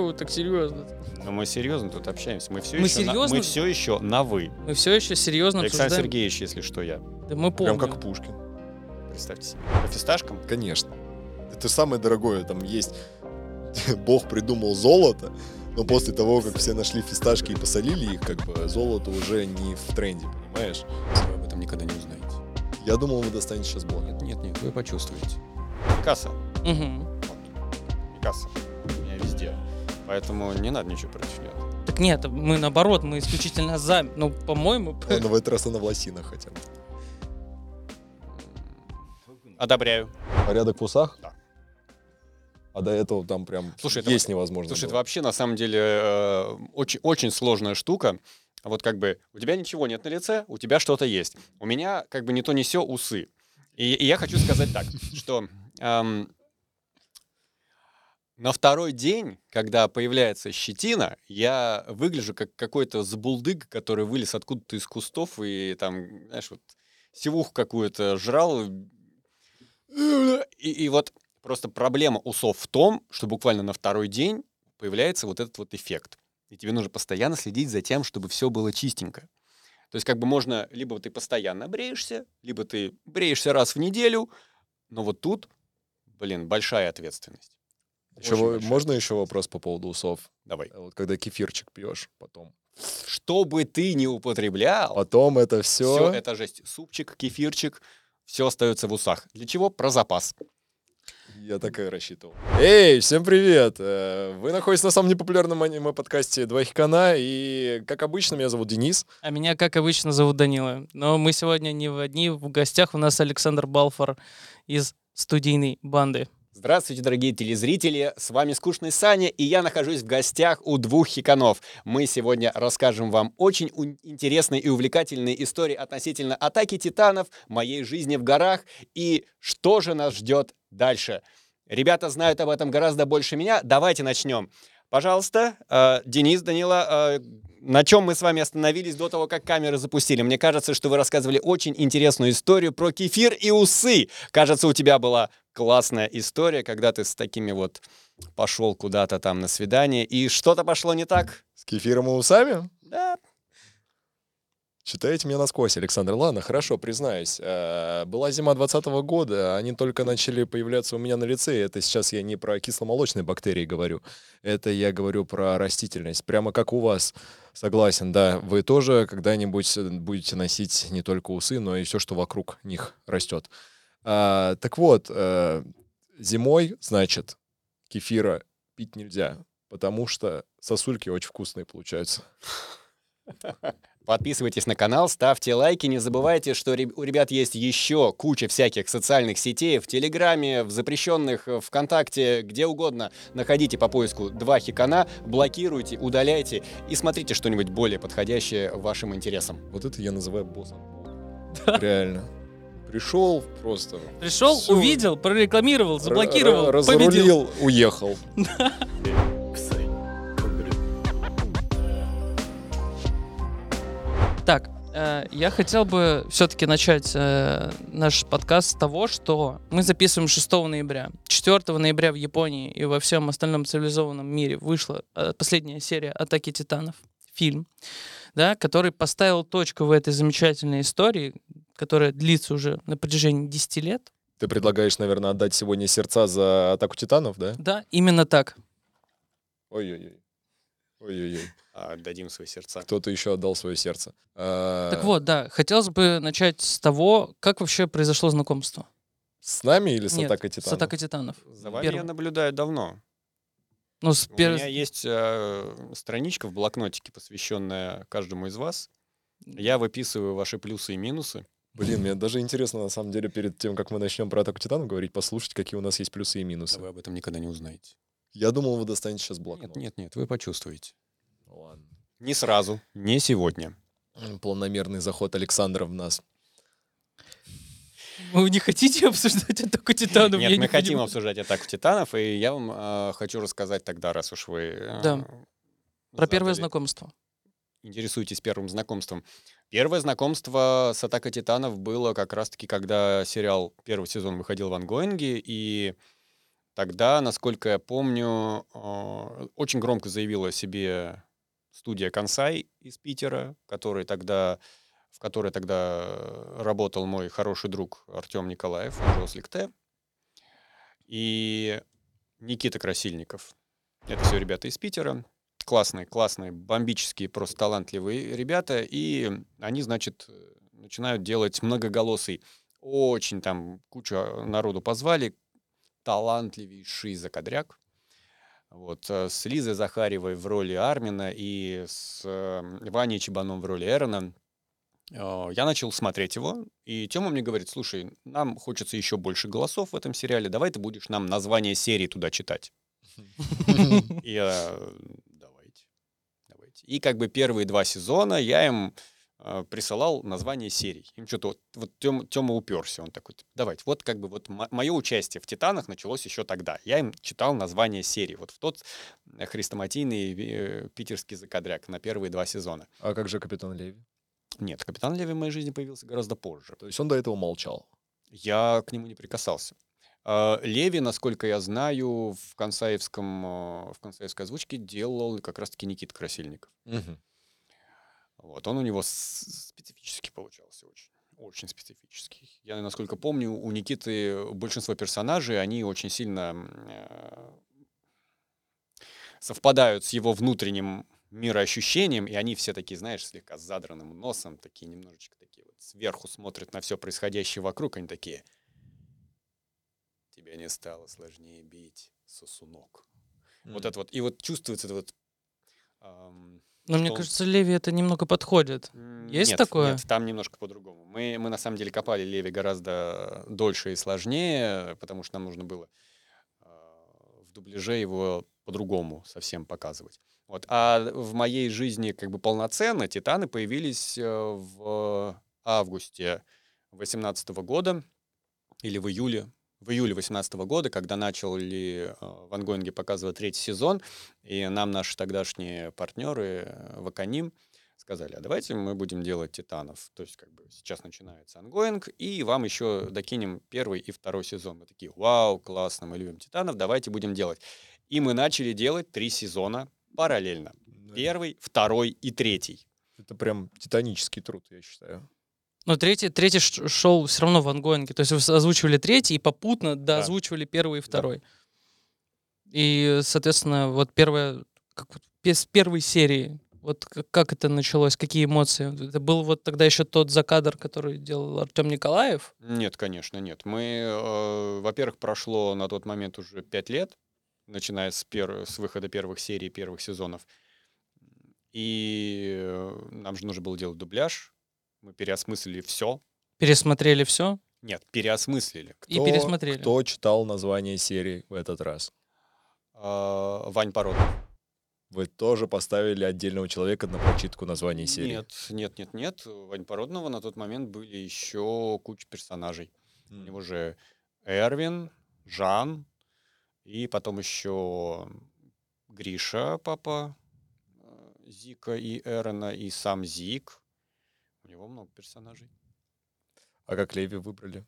вы так серьезно? Но мы серьезно тут общаемся. Мы все, Мы еще, на, серьезно? мы все еще на «вы». Мы все еще серьезно Александр обсуждаем. Сергеевич, если что, я. Да мы помним. Прям как Пушкин. Представьте себе. По фисташкам? Конечно. Это самое дорогое. Там есть... Бог придумал золото, но после того, как все нашли фисташки и посолили их, как бы золото уже не в тренде, понимаешь? Вы об этом никогда не узнаете. Я думал, вы достанете сейчас блок. Нет, нет, нет, вы почувствуете. Касса. Мгм. Касса. У меня везде. Поэтому не надо ничего против нее. Так нет, мы наоборот, мы исключительно за. Ну, по-моему, А, но в этот раз она в лосинах хотя бы. Одобряю. Порядок в усах? Да. А до этого там прям Слушай, это есть невозможно. Слушай, это было. вообще на самом деле э, очень, очень сложная штука. Вот как бы у тебя ничего нет на лице, у тебя что-то есть. У меня как бы не то не все усы. И, и я хочу сказать так, что эм, на второй день, когда появляется щетина, я выгляжу как какой-то забулдык, который вылез откуда-то из кустов и там, знаешь, вот сивуху какую-то жрал. И, и вот просто проблема усов в том, что буквально на второй день появляется вот этот вот эффект. И тебе нужно постоянно следить за тем, чтобы все было чистенько. То есть как бы можно, либо ты постоянно бреешься, либо ты бреешься раз в неделю, но вот тут, блин, большая ответственность. Еще большая. можно еще вопрос по поводу усов? Давай. Вот когда кефирчик пьешь, потом. Что бы ты ни употреблял, Потом это все все. это жесть. Супчик, кефирчик, все остается в усах. Для чего? Про запас. Я так и рассчитывал. Эй, всем привет! Э, Вы находитесь на самом непопулярном аниме-подкасте «Два хикана», и, как обычно, меня зовут Денис. А меня, как обычно, зовут Данила. Но мы сегодня не в одни, в гостях у нас Александр Балфор из студийной банды. Здравствуйте, дорогие телезрители! С вами Скучный Саня, и я нахожусь в гостях у двух хиканов. Мы сегодня расскажем вам очень интересные и увлекательные истории относительно атаки титанов, моей жизни в горах и что же нас ждет дальше. Ребята знают об этом гораздо больше меня. Давайте начнем. Пожалуйста, э, Денис, Данила, э, на чем мы с вами остановились до того, как камеры запустили? Мне кажется, что вы рассказывали очень интересную историю про кефир и усы. Кажется, у тебя была классная история, когда ты с такими вот пошел куда-то там на свидание, и что-то пошло не так. С кефиром и усами? Да. Читаете меня насквозь, Александр. Ладно, хорошо, признаюсь. Э, Была зима 2020 года, они только начали появляться у меня на лице. Это сейчас я не про кисломолочные бактерии говорю. Это я говорю про растительность. Прямо как у вас. Согласен, да. Вы тоже когда-нибудь э, будете носить не только усы, но и все, что вокруг них растет. А, так вот, э, зимой, значит, кефира пить нельзя, потому что сосульки очень вкусные получаются. Подписывайтесь на канал, ставьте лайки, не забывайте, что у ребят есть еще куча всяких социальных сетей в Телеграме, в запрещенных, э, ВКонтакте, где угодно. Находите по поиску два хикана, блокируйте, удаляйте и смотрите что-нибудь более подходящее вашим интересам. Вот это я называю боссом. Реально. Пришел просто. Пришел, Всё. увидел, прорекламировал, заблокировал, р- победил. разрулил, уехал. Так, э, я хотел бы все-таки начать э, наш подкаст с того, что мы записываем 6 ноября. 4 ноября в Японии и во всем остальном цивилизованном мире вышла э, последняя серия «Атаки титанов», фильм, да, который поставил точку в этой замечательной истории, которая длится уже на протяжении 10 лет. Ты предлагаешь, наверное, отдать сегодня сердца за атаку титанов, да? Да, именно так. Ой-ой-ой. Ой-ой-ой. Отдадим свои сердца. Кто-то еще отдал свое сердце. А, Так вот, да, хотелось бы начать с того, как вообще произошло знакомство. С нами или с Нет, атакой С титанов? «Атакой титанов». За вами Первый. я наблюдаю давно. Ну, с У пер- меня есть э, страничка в блокнотике, посвященная каждому из вас. Я выписываю ваши плюсы и минусы. Блин, мне даже интересно, на самом деле, перед тем, как мы начнем про атаку титанов говорить, послушать, какие у нас есть плюсы и минусы. Вы об этом никогда не узнаете. Я думал, вы достанете сейчас блокнот. Нет, нет, нет, вы почувствуете. Ладно. Не сразу, не сегодня. Планомерный заход Александра в нас. Вы не хотите обсуждать атаку титанов? Нет, Я мы не хотим понимаю. обсуждать атаку титанов, и я вам э, хочу рассказать тогда, раз уж вы э, Да. Про первое задали- знакомство. Интересуетесь первым знакомством. Первое знакомство с Атакой Титанов было как раз-таки, когда сериал первый сезон выходил в ангоинге, и тогда, насколько я помню, э, очень громко заявила о себе студия «Консай» из Питера, который тогда, в которой тогда работал мой хороший друг Артем Николаев, Жослик Т. И Никита Красильников. Это все ребята из Питера. Классные, классные, бомбические, просто талантливые ребята. И они, значит, начинают делать многоголосый. Очень там кучу народу позвали. Талантливейший закадряк. Вот, э, с Лизой Захаревой в роли Армина и с э, Ваней Чебаном в роли Эрона. Э, я начал смотреть его, и Тёма мне говорит, слушай, нам хочется еще больше голосов в этом сериале, давай ты будешь нам название серии туда читать. Я, давайте. И как бы первые два сезона я им э, присылал название серий. Им что-то вот, вот Тёма, Тёма уперся, он такой, давайте, вот как бы вот мое участие в «Титанах» началось еще тогда. Я им читал название серий, вот в тот э, хрестоматийный питерский закадряк на первые два сезона. А как же «Капитан Леви»? Нет, Капитан Леви в моей жизни появился гораздо позже. То есть он до этого молчал? Я к нему не прикасался. А, Леви, насколько я знаю, в консаевском, а, в консаевской озвучке делал как раз-таки Никит Красильников. Угу. Вот, он у него специфически получался очень. Очень специфический. Я, насколько помню, у Никиты большинство персонажей, они очень сильно э, совпадают с его внутренним мироощущением, и они все такие, знаешь, слегка с задранным носом, такие немножечко такие вот сверху смотрят на все происходящее вокруг, они такие, тебе не стало сложнее бить, сосунок. Mm. Вот это вот, и вот чувствуется это вот... Эм, Но мне кажется, Леви это немного подходит. Есть нет, такое? Нет, там немножко по-другому. Мы, мы на самом деле копали Леви гораздо дольше и сложнее, потому что нам нужно было э, в дубляже его по-другому совсем показывать. Вот. А в моей жизни как бы полноценно «Титаны» появились э, в августе 2018 года или в июле в июле 2018 года, когда начали э, в ongoing е показывать третий сезон, и нам наши тогдашние партнеры э, Wakanim сказали, а давайте мы будем делать «Титанов». То есть как бы сейчас начинается ongoing, и вам еще докинем первый и второй сезон. Мы такие, вау, классно, мы любим «Титанов», давайте будем делать. И мы начали делать три сезона параллельно. Первый, второй и третий. Это прям титанический труд, я считаю. Но третий, третий шел все равно в ангоинге. То есть вы озвучивали третий и попутно да, озвучивали первый и второй. Да. И, соответственно, вот первая, как без первой серии, вот как, как это началось, какие эмоции? Это был вот тогда еще тот закадр, который делал Артем Николаев? Нет, конечно, нет. Мы, э, во-первых, прошло на тот момент уже пять лет начиная с, пер... с выхода первых серий, первых сезонов. И э, нам же нужно было делать дубляж. Мы переосмыслили все. Пересмотрели все? Нет, переосмыслили. Кто, и пересмотрели. Кто читал название серии в этот раз? А, Вань Породов. Вы тоже поставили отдельного человека на прочитку названия серии? Нет, нет, нет, нет. Вань Породного на тот момент были еще куча персонажей. Mm. У него же Эрвин, Жан, и потом еще Гриша, папа э, Зика и Эрона, и сам Зик. Него много персонажей. А как Леви выбрали?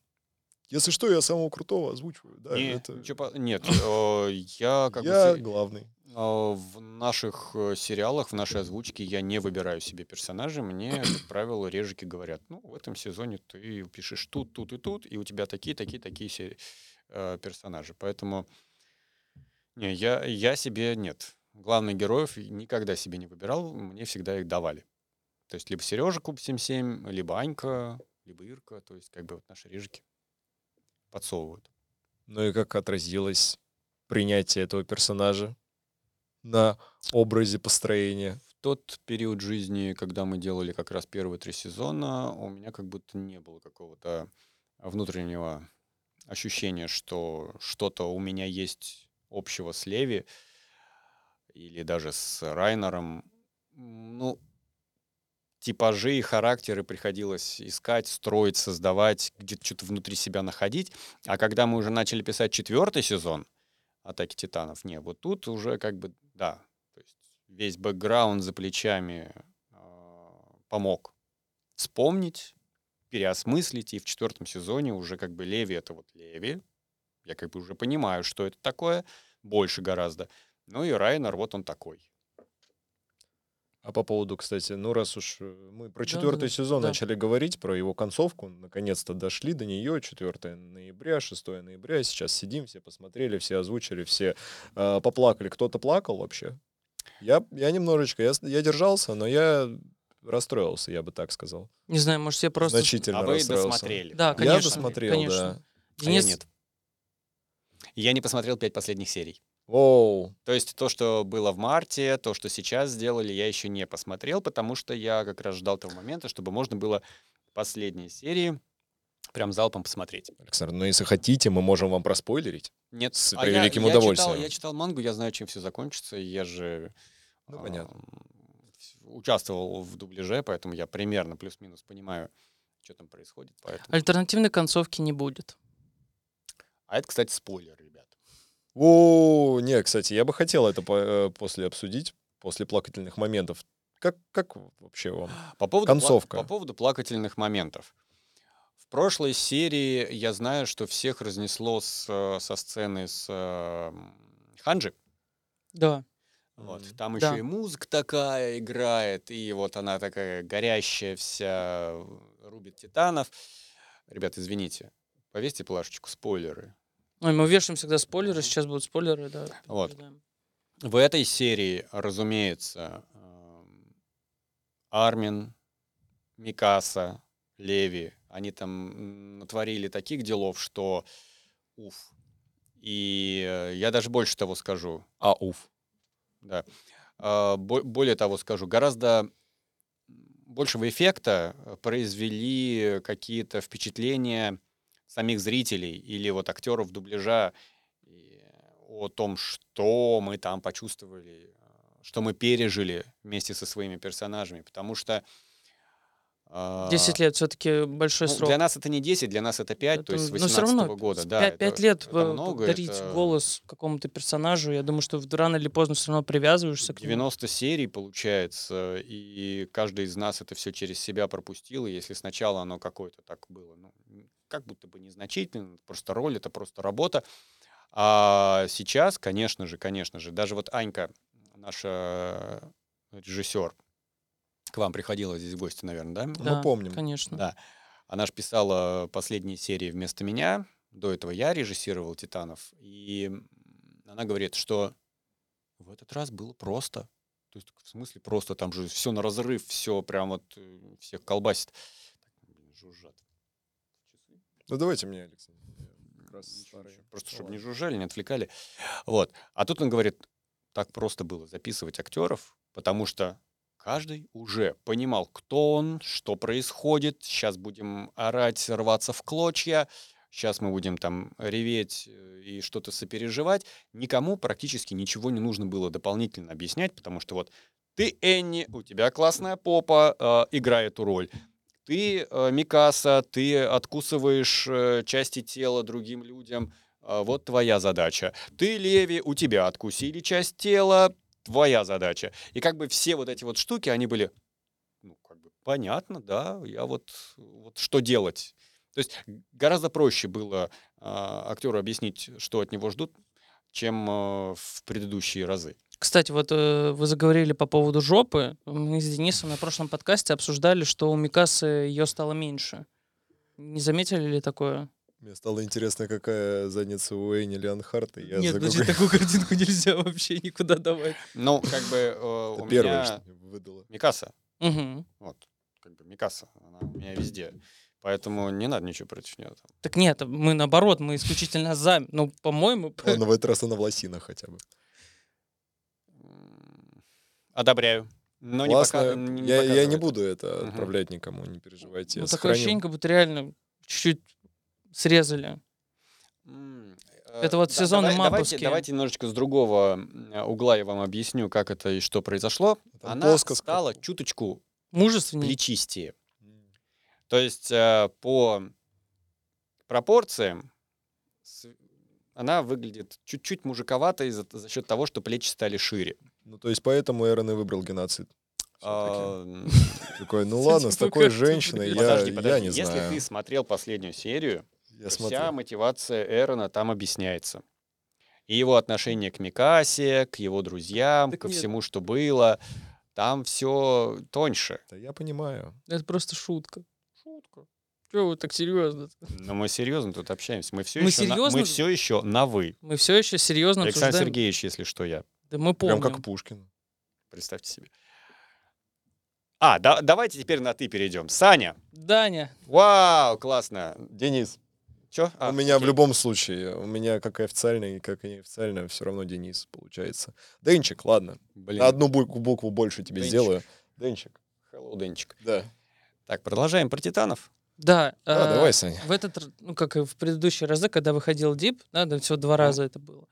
Если что, я самого крутого озвучиваю. Да, нет, это... ничего, нет э, я как я бы... главный. Э, в наших сериалах, в нашей озвучке я не выбираю себе персонажей. Мне, как правило, режики говорят, ну, в этом сезоне ты пишешь тут, тут и тут, и у тебя такие, такие, такие персонажи. Поэтому не, я, я себе нет. Главных героев никогда себе не выбирал, мне всегда их давали. То есть либо Сережа Куб 77, либо Анька, либо Ирка, то есть как бы вот наши режики подсовывают. Ну и как отразилось принятие этого персонажа на образе построения? В тот период жизни, когда мы делали как раз первые три сезона, у меня как будто не было какого-то внутреннего ощущения, что что-то у меня есть общего с Леви или даже с Райнером, ну, типажи и характеры приходилось искать, строить, создавать, где-то что-то внутри себя находить. А когда мы уже начали писать четвертый сезон «Атаки Титанов», не, вот тут уже как бы, да, то есть весь бэкграунд за плечами э, помог вспомнить, переосмыслить, и в четвертом сезоне уже как бы Леви — это вот Леви, Я как бы уже понимаю, что это такое, больше гораздо. Ну и Райнер, вот он такой. А по поводу, кстати, ну раз уж э, мы про четвертый да, сезон да. начали говорить, про его концовку, наконец-то дошли до нее, 4 ноября, 6 ноября, сейчас сидим, все посмотрели, все озвучили, все э, поплакали. Кто-то плакал вообще? Я, я немножечко, я, я держался, но я расстроился, я бы так сказал. Не знаю, может, я просто... Значительно а вы расстроился. досмотрели. Да, Я конечно, досмотрел, конечно. да. А я Денис, нет. Я не посмотрел пять последних серий. Воу, То есть то, что было в марте, то, что сейчас сделали, я еще не посмотрел, потому что я как раз ждал того момента, чтобы можно было последние серии прям залпом посмотреть. Александр, ну если хотите, мы можем вам проспойлерить. Нет, С а я- превеликим я читал- удовольствием. я читал мангу, я знаю, чем все закончится. Я же Ну, понятно. ам, участвовал в дубляже, поэтому я примерно плюс-минус понимаю, что там происходит. Поэтому... альтернативной концовки не будет. А это, кстати, спойлер. О, не, кстати, я бы хотел это по- э, после обсудить, после плакательных моментов. Как, как вообще вам? По поводу, Концовка. по поводу плакательных моментов. В прошлой серии я знаю, что всех разнесло с, э, со сцены с э, Ханджи. Да. Вот. Там Да. еще и музыка такая играет, и вот она такая горящая вся, рубит титанов. Ребят, извините, повесьте плашечку, спойлеры. Ой, мы вешаем всегда спойлеры, сейчас будут спойлеры, да. Вот. В этой серии, разумеется, эм, Армин, Микаса, Леви, они там натворили таких делов, что уф. И э, я даже больше того скажу. А, уф. Да. Бо- Более того скажу, гораздо большего эффекта э, произвели какие-то впечатления самих зрителей или вот актеров дубляжа о том, что мы там почувствовали, э, что мы пережили вместе со своими персонажами, потому что... а, 10 лет все-таки большой ну, срок. для нас это не 10, для нас это 5, то Это- есть с но всё 18 равно года. с Да, пять- это- пять лет это э, много, дарить это- голос какому-то персонажу, я думаю, что рано или поздно все равно привязываешься к нему. 90 серий получается, и каждый из нас это все через себя пропустил, и если сначала оно какое-то так было, ну, как будто бы незначительно, просто роль, это просто работа, а сейчас, конечно же, конечно же, даже вот Анька, наша режиссер, к вам приходила здесь в гости, наверное, да? Мы Да, помним. Конечно. Да. Она же писала последние серии вместо меня. До этого я режиссировал «Титанов». И она говорит, что в этот раз было просто. То есть, в смысле просто, там же все на разрыв, все прям вот э, всех колбасит. Так, блин, жужжат. Ну давайте мне, Александр. старый. Просто чтобы не жужжали, не отвлекали. Вот. А тут он говорит, так просто было записывать актеров, потому что каждый уже понимал, кто он, что происходит. Сейчас будем орать, рваться в клочья. Сейчас мы будем там реветь э, и что-то сопереживать. Никому практически ничего не нужно было дополнительно объяснять, потому что вот ты Энни, у тебя классная попа, э, играй эту роль. Ты э, Микаса, ты откусываешь э, части тела другим людям. э, вот твоя задача. Ты Леви, у тебя откусили часть тела, твоя задача. И как бы все вот эти вот штуки, они были, ну, как бы понятно, да, я вот, вот что делать. То есть гораздо проще было а, актеру объяснить, что от него ждут, чем а, в предыдущие разы. Кстати, вот э, вы заговорили по поводу жопы. Мы с Денисом на прошлом подкасте обсуждали, что у Микасы ее стало меньше. Не заметили ли такое? Мне стало интересно, какая задница у Эйни Леонхарта. Я Нет, подожди, загуглил. такую картинку нельзя вообще никуда давать. Ну, как бы э, Это у первое, меня что мне выдало. Микаса, вот, как бы Микаса, она у меня везде. Поэтому не надо ничего против нее. Так нет, мы наоборот, мы исключительно за. Ну, по-моему, Ладно, в этот раз она в лосинах хотя бы. Одобряю. Но не Классно. пока- не- не я, я не буду это Мгм. отправлять никому, не переживайте. ну, такое ощущение, как будто реально чуть-чуть срезали. М, Это вот да, сезоны давай- давайте, давайте немножечко с другого угла я вам объясню, как это и что произошло. Там Она плоско стала чуточку Мужественнее. плечистее. То есть э, по пропорциям она выглядит чуть-чуть мужиковатой за, за счет того, что плечи стали шире. Ну, то есть поэтому Эрон и выбрал геноцид. А, Такой, ну ладно, с ну такой женщиной я, не Если знаю. ты смотрел последнюю серию, Вся мотивация Эрона там объясняется. И его отношение к Микасе, к его друзьям, ко всему, что было. Там все тоньше. Да я понимаю. Это просто шутка. Шутка. Чего вы так серьезно? Но мы серьезно тут общаемся. Мы все, Мы еще, на, серьезно? мы все еще на вы. Мы все еще серьезно Александр обсуждаем. Сергеевич, если что, я. Да мы помним. Прям как Пушкин. Представьте себе. А, да- давайте теперь на ты перейдем. Саня. Даня. Вау, классно. Денис. Че? у меня в любом случае, у меня как и официальный, как и неофициально, все равно Денис получается. Денчик, ладно. Блин. На одну букву, букву больше тебе Денчик. сделаю. Денчик. Hello, Денчик. Да. Так, продолжаем про титанов. Да. Да, э, давай, Саня. В этот, ну, как и в предыдущие разы, когда выходил Дип, да, да, всего два раза это было.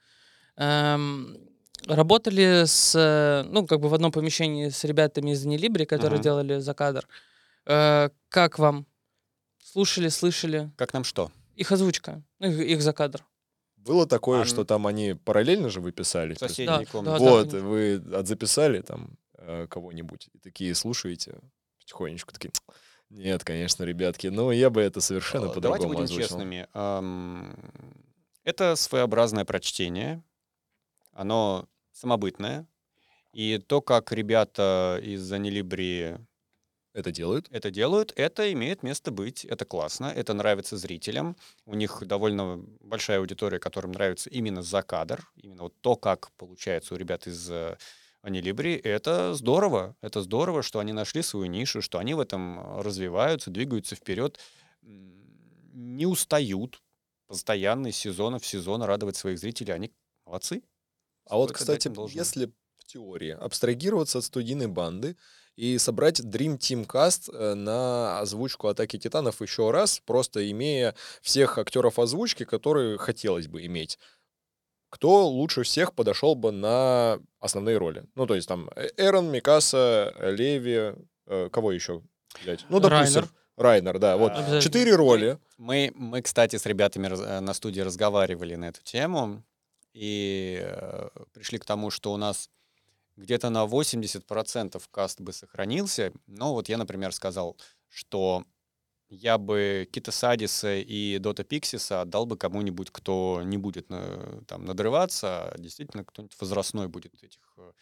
эм, работали с, э, ну, как бы в одном помещении с ребятами из Нелибри, которые Мгм. делали за кадр. Э, как вам? Слушали, слышали? Как нам что? Их озвучка, ну, их, их за кадр. Было такое, А, что там они параллельно же выписали. Есть, соседней Да, комнате. да, да. вот, конечно. вы отзаписали там э, кого-нибудь, и такие слушаете потихонечку, такие, нет, конечно, ребятки, ну я бы это совершенно А, Давайте по-другому будем озвучил». честными. Ам, Это своеобразное прочтение. Оно самобытное. И то, как ребята из Анилибри Это делают? это делают, это имеет место быть. Это классно, это нравится зрителям. У них довольно большая аудитория, которым нравится именно за кадр. Именно вот то, как получается у ребят из э, Анилибри, это здорово. Это здорово, что они нашли свою нишу, что они в этом э, развиваются, двигаются вперед, не устают постоянно из сезона в сезон радовать своих зрителей. Они молодцы. А вот, кстати, если в теории абстрагироваться от студийной банды и собрать Dream Team Cast э, на озвучку Атаки Титанов еще раз, просто имея всех актеров озвучки, которые хотелось бы иметь, кто лучше всех подошел бы на основные роли? Ну, то есть там э, Эрон, Микаса, Леви, э, кого еще взять? Ну, допустим, Райнер. Райнер, да, вот четыре роли. Мы, мы, кстати, с ребятами э, на студии разговаривали на эту тему и э, пришли к тому, что у нас где-то на 80% каст бы сохранился. Но вот я, например, сказал, что я бы Кита Садиса и Дота Пиксиса отдал бы кому-нибудь, кто не будет на- там надрываться, а действительно кто-нибудь возрастной будет этих э,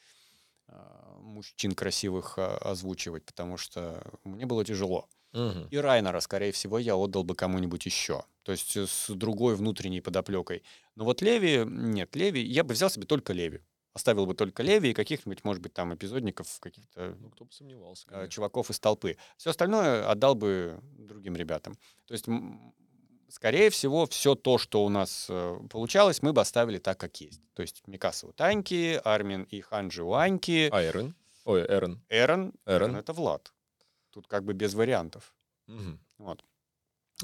мужчин красивых а, озвучивать, потому что мне было тяжело. Мгм. И Райнера, скорее всего, я отдал бы кому-нибудь еще. То есть э, с другой внутренней подоплекой. Но вот Леви, нет, Леви, я бы взял себе только Леви. Оставил бы только Леви и каких-нибудь, может быть, там эпизодников, каких-то Ну, кто бы сомневался. э, конечно. чуваков из толпы. Все остальное отдал бы другим ребятам. То есть, скорее всего, все то, что у нас э, получалось, мы бы оставили так, как есть. То есть Микаса у Таньки, Армин и Ханджи у Аньки, А Эрон? Ой, Эрон. Эрон, Эрон. Эрон это Влад. Тут как бы без вариантов. Мгм. Вот.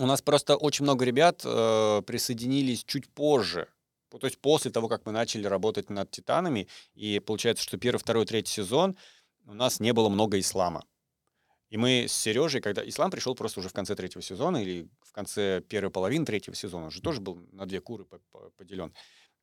У нас просто очень много ребят э, присоединились чуть позже. То есть после того, как мы начали работать над «Титанами», и получается, что первый, второй, третий сезон у нас не было много ислама. И мы с Сережей, когда ислам пришел просто уже в конце третьего сезона или в конце первой половины третьего сезона, уже тоже был на две куры по- по- поделен.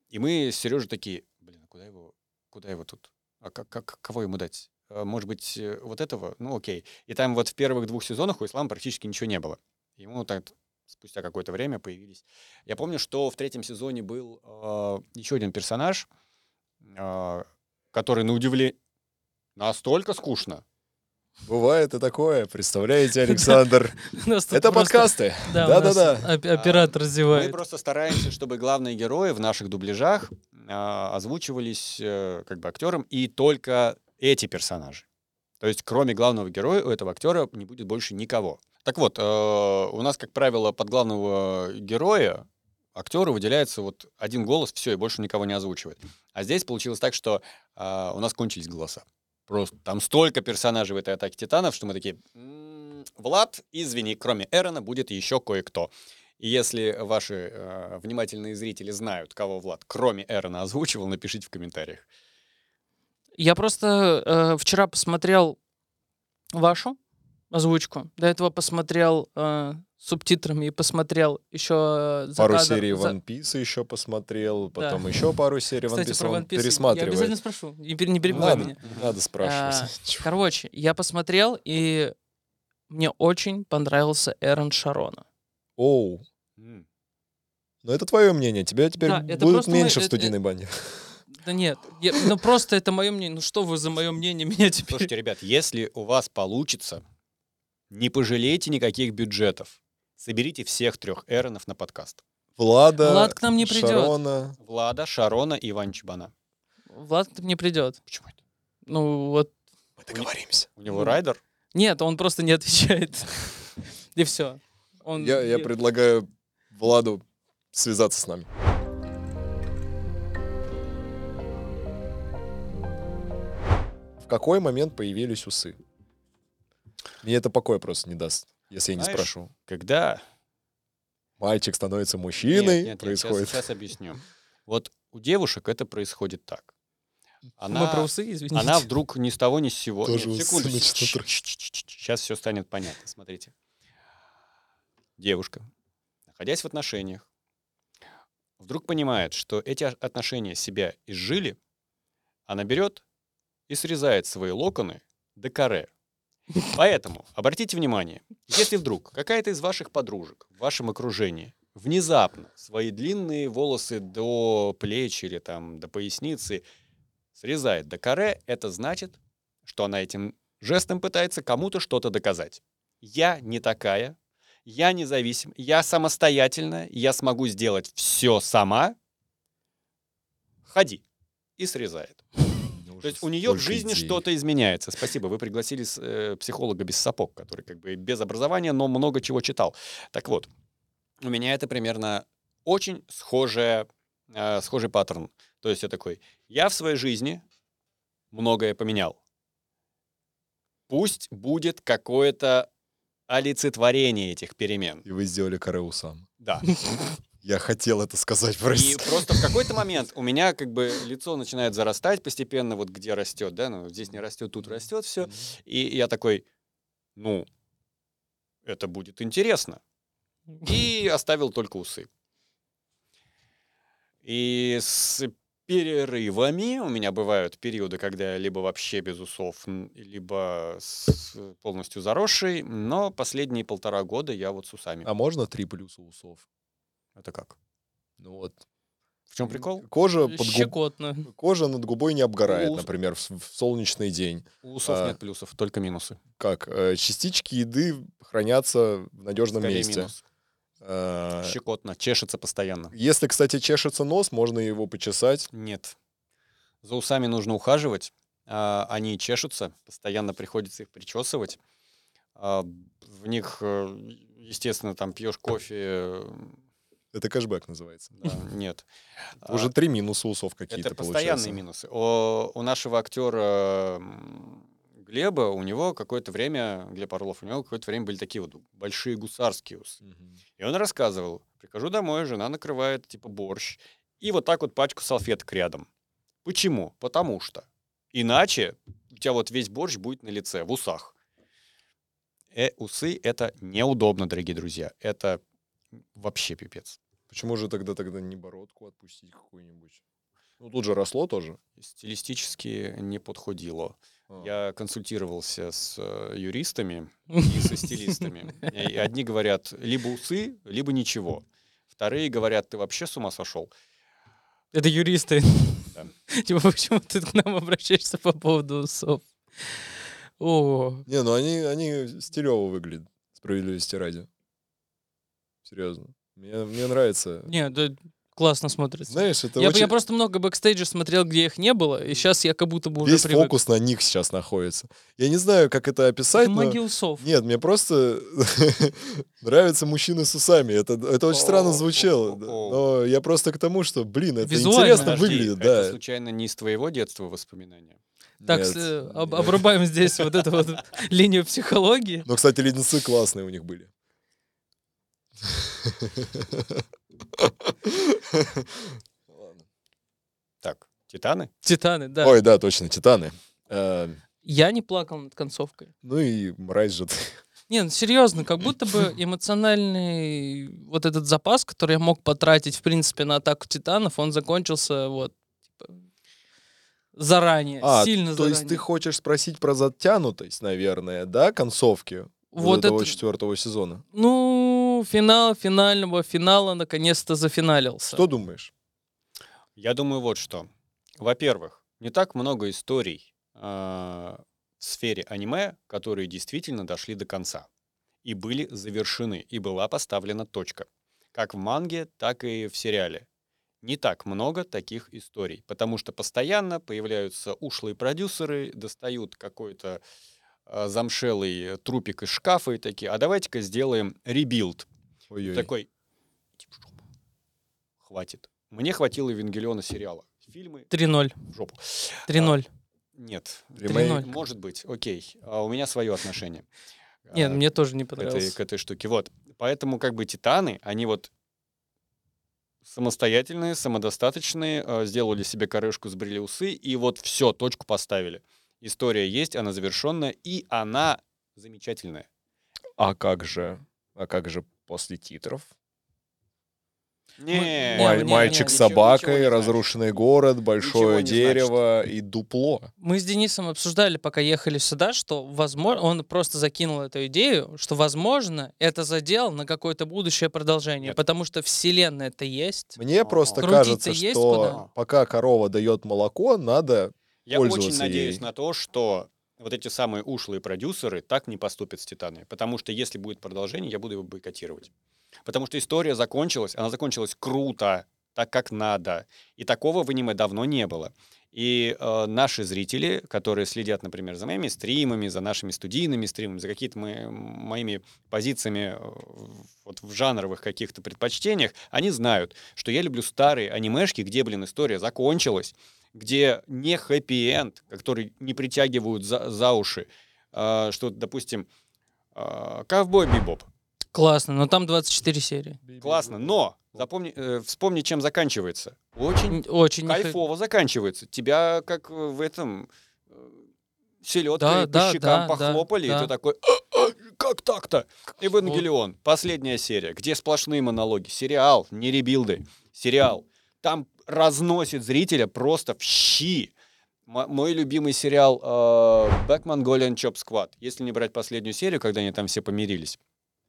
И мы с Сережей такие, блин, а куда его, куда его тут? А как, как, кого ему дать? А, Может быть, э, вот этого? Ну, окей. И там вот в первых двух сезонах у ислама практически ничего не было. Ему так спустя какое-то время появились. Я помню, что в третьем сезоне был э, еще один персонаж, э, который на удивление настолько скучно. Бывает и такое, представляете, Александр? Это подкасты. Да-да-да. оп- Оператор Мы раздевает. просто стараемся, чтобы главные герои в наших дубляжах а, озвучивались э, как бы актером и только эти персонажи. То есть, кроме главного героя, у этого актера не будет больше никого. Так вот, э, у нас, как правило, под главного героя актеру выделяется вот один голос, все, и больше никого не озвучивает. А здесь получилось так, что а, у нас кончились голоса. Просто там столько персонажей в этой атаке титанов, что мы такие, «М, Влад, извини, кроме Эрона будет еще кое-кто. И если ваши э, внимательные зрители знают, кого Влад, кроме Эрона, озвучивал, напишите в комментариях. Я просто э, вчера посмотрел вашу озвучку. До этого посмотрел э, субтитрами и посмотрел еще э, за Пару кадр- серий за- One Piece еще посмотрел, Да. потом еще пару серий One Кстати, Piece про One Piece я пересматривает. обязательно спрошу. Не, пер- не перебивай Надо, меня. надо спрашивать. А? Короче, я посмотрел, и мне очень понравился Эрон Шарона. Оу. Но это твое мнение. Тебя теперь Да, это будут меньше в это- студийной бане. Да нет, я- ну просто это мое мнение. Ну что вы за мое мнение меня теперь... Слушайте, ребят, если у вас получится, не пожалейте никаких бюджетов. Соберите всех трех Эронов на подкаст. Влада, Влад к нам не придет. Шарона. Влада, Шарона и Иван Чебана. Влад не придет. Почему это? Ну вот... Мы договоримся. У него райдер? Нет, он просто не отвечает. И все. Он... Я, я предлагаю Владу связаться с нами. В какой момент появились усы? Мне это покоя просто не даст, если я не Знаешь, спрошу. Когда... Мальчик становится мужчиной, Нет, нет, нет, происходит. Сейчас, объясню. Вот у девушек это происходит так. Мы Она, про усы, извините. она вдруг ни с того ни с сего... Тоже Нет, усы секунду. Сейчас все станет понятно. Смотрите. Девушка, находясь в отношениях, вдруг понимает, что эти отношения себя изжили, она берет и срезает свои локоны до каре. Поэтому обратите внимание, если вдруг какая-то из ваших подружек в вашем окружении внезапно свои длинные волосы до плеч или там до поясницы срезает до каре, это значит, что она этим жестом пытается кому-то что-то доказать. Я не такая, я независим, я самостоятельная, я смогу сделать все сама. Ходи. И срезает. То есть у нее в жизни что-то изменяется. Спасибо, вы пригласили с- э, психолога без сапог, который как бы без образования, но много чего читал. Так вот, у меня это примерно очень схожая, э, схожий паттерн. То есть я такой, я в своей жизни многое поменял. Пусть будет какое-то олицетворение этих перемен. И вы сделали каре усам. Да. Я хотел это сказать, И прости. просто в какой-то момент у меня как бы лицо начинает зарастать постепенно, вот где растет, да, ну здесь не растет, тут растет все. И я такой, ну, это будет интересно. И оставил только усы. И с перерывами у меня бывают периоды, когда я либо вообще без усов, либо с полностью заросший, но последние полтора года я вот с усами. А можно три плюса усов? Это как? Ну вот. В чем прикол? Кожа, под губ- Щекотно. Кожа над губой не обгорает, Ус- например, в, солнечный день. У усов А. нет плюсов, только минусы. Как? э, Частички еды хранятся в надежном Скорее месте. минус. Э, Щекотно, чешется постоянно. Если, кстати, чешется нос, можно его почесать. Нет. За усами нужно ухаживать. а, Они чешутся, постоянно приходится их причесывать. А, В них, э, естественно, там пьешь кофе. Это кэшбэк называется. да, Нет. А, Уже три минуса усов какие-то Это постоянные минусы. У нашего актера Глеба, у него какое-то время, Глеб Орлов, у него какое-то время были такие вот большие гусарские усы. Мгм. И он рассказывал, прихожу домой, жена накрывает типа борщ, и вот так вот пачку салфеток рядом. Почему? Потому что иначе у тебя вот весь борщ будет на лице, в усах. Э, усы — это неудобно, дорогие друзья. Это вообще пипец. Почему же тогда тогда не бородку отпустить какую-нибудь? Ну, тут же росло тоже. Стилистически не подходило. А. Я консультировался с э, юристами и со стилистами. И одни говорят, либо усы, либо ничего. Вторые говорят, ты вообще с ума сошел? Это юристы. Да. Типа, почему ты к нам обращаешься по поводу усов? О, Не, ну они, они стилево выглядят, справедливости ради. Серьезно. Мне, мне нравится. не, да классно смотрится. Знаешь, это Я, очень... я просто много бэкстейджа смотрел, где их не было, и сейчас я как будто бы уже Весь привык. фокус на них сейчас находится. Я не знаю, как это описать, Это но... магия усов. Нет, мне просто нравятся мужчины с усами. Это, это очень странно звучало. Но я просто к тому, что, блин, это Визуально. интересно Подожди, выглядит, это случайно не из твоего детства воспоминания? Так, Нет, с- э, об- нет. обрубаем здесь вот эту вот линию психологии. Но, кстати, леденцы классные у них были. Так, Титаны? Титаны, да. Ой, да, точно, Титаны. Э, Я не плакал над концовкой. Ну и мразь же ты. Не, ну серьезно, как будто бы эмоциональный вот этот запас, который я мог потратить, в принципе, на атаку титанов, он закончился вот типа, заранее, А, сильно то заранее. есть ты хочешь спросить про затянутость, наверное, да, концовки Вот этого это- четвертого сезона? Ну, Ну, финал финального финала наконец-то зафиналился. Что думаешь? Я думаю вот что. Во-первых, не так много историй э, в сфере аниме, которые действительно дошли до конца и были завершены, и была поставлена точка. Как в манге, так и в сериале. Не так много таких историй, потому что постоянно появляются ушлые продюсеры, достают какой-то э, замшелый трупик из шкафа и такие, а давайте-ка сделаем rebuild. Ой-ой. Такой, «Иди в жопу. хватит. Мне хватило Евангелиона сериала. Фильмы 3-0. в жопу. 3-0. Нет, Ремейк. 3-0. может быть, окей. А у меня свое отношение. Нет, а, мне тоже не этой, понравился. к этой штуке. Вот. Поэтому как бы Титаны, они вот самостоятельные, самодостаточные, э, сделали себе корешку, сбрили усы, и вот все, точку поставили. История есть, она завершенная, и она замечательная. А как же? А как же после титров? Не, Маль- не, мальчик с ничего- ничего собакой, не значит. разрушенный город, большое дерево и дупло. Мы с Денисом обсуждали, пока ехали сюда, что возможно, он просто закинул эту идею, что возможно это задел на какое-то будущее продолжение, Нет. потому что вселенная это есть. Мне А, просто крутиться кажется, есть что куда? пока корова дает молоко, надо Я очень надеюсь ей. на то, что вот эти самые ушлые продюсеры так не поступят с Титанами. Потому что если будет продолжение, я буду его бойкотировать. Потому что история закончилась, она закончилась круто, так как надо. И такого в аниме давно не было. И э, наши зрители, которые следят, например, за моими стримами, за нашими студийными стримами, за какими-то мои- моими позициями э, вот в жанровых каких-то предпочтениях, они знают, что я люблю старые анимешки, где, блин, история закончилась, где не хэппи-энд, который не притягивают за, за уши, а, что, допустим, а, Ковбой Бибоп. Классно, но там 24 серии. Классно, но запомни, э, вспомни, чем заканчивается. Очень Очень не кайфово заканчивается. Тебя как э, в этом селедкой Да, по да, щекам да, похлопали, да, и ты такой, «А, а, как так-то? Евангелион, последняя серия, где сплошные монологи. Сериал, не ребилды, сериал. Там разносит зрителя просто в щи. М- мой любимый сериал э, Back Mongolian Chop Squad. Если не брать последнюю серию, когда они там все помирились.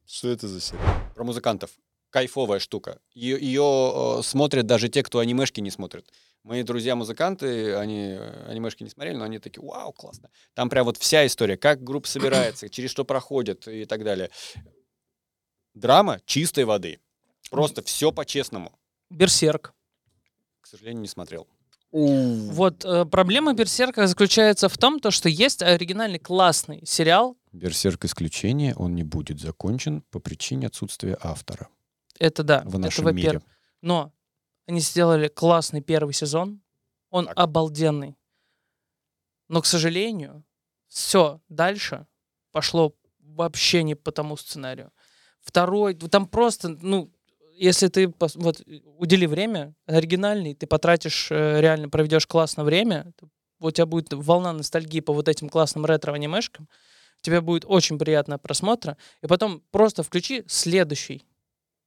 Что это за серия? Про музыкантов. Кайфовая штука. Ее, смотрят даже те, кто анимешки не смотрят. Мои друзья-музыканты, они э, анимешки не смотрели, но они такие, вау, классно. Там прям вот вся история, как группа собирается, через что проходит и так далее. Драма чистой воды. Просто все по-честному. Берсерк. К сожалению, не смотрел. Вот э, проблема Берсерка заключается в том, то, что есть оригинальный классный сериал. Берсерк исключение, он не будет закончен по причине отсутствия автора Это да, в это нашем во-первых. мире. Но они сделали классный первый сезон. Он Так. обалденный. Но, к сожалению, все дальше пошло вообще не по тому сценарию. Второй, там просто, ну, если ты вот удели время оригинальный, ты потратишь, э, реально проведешь классное время, то у тебя будет волна ностальгии по вот этим классным ретро-анимешкам, тебе будет очень приятно просмотра, и потом просто включи следующий.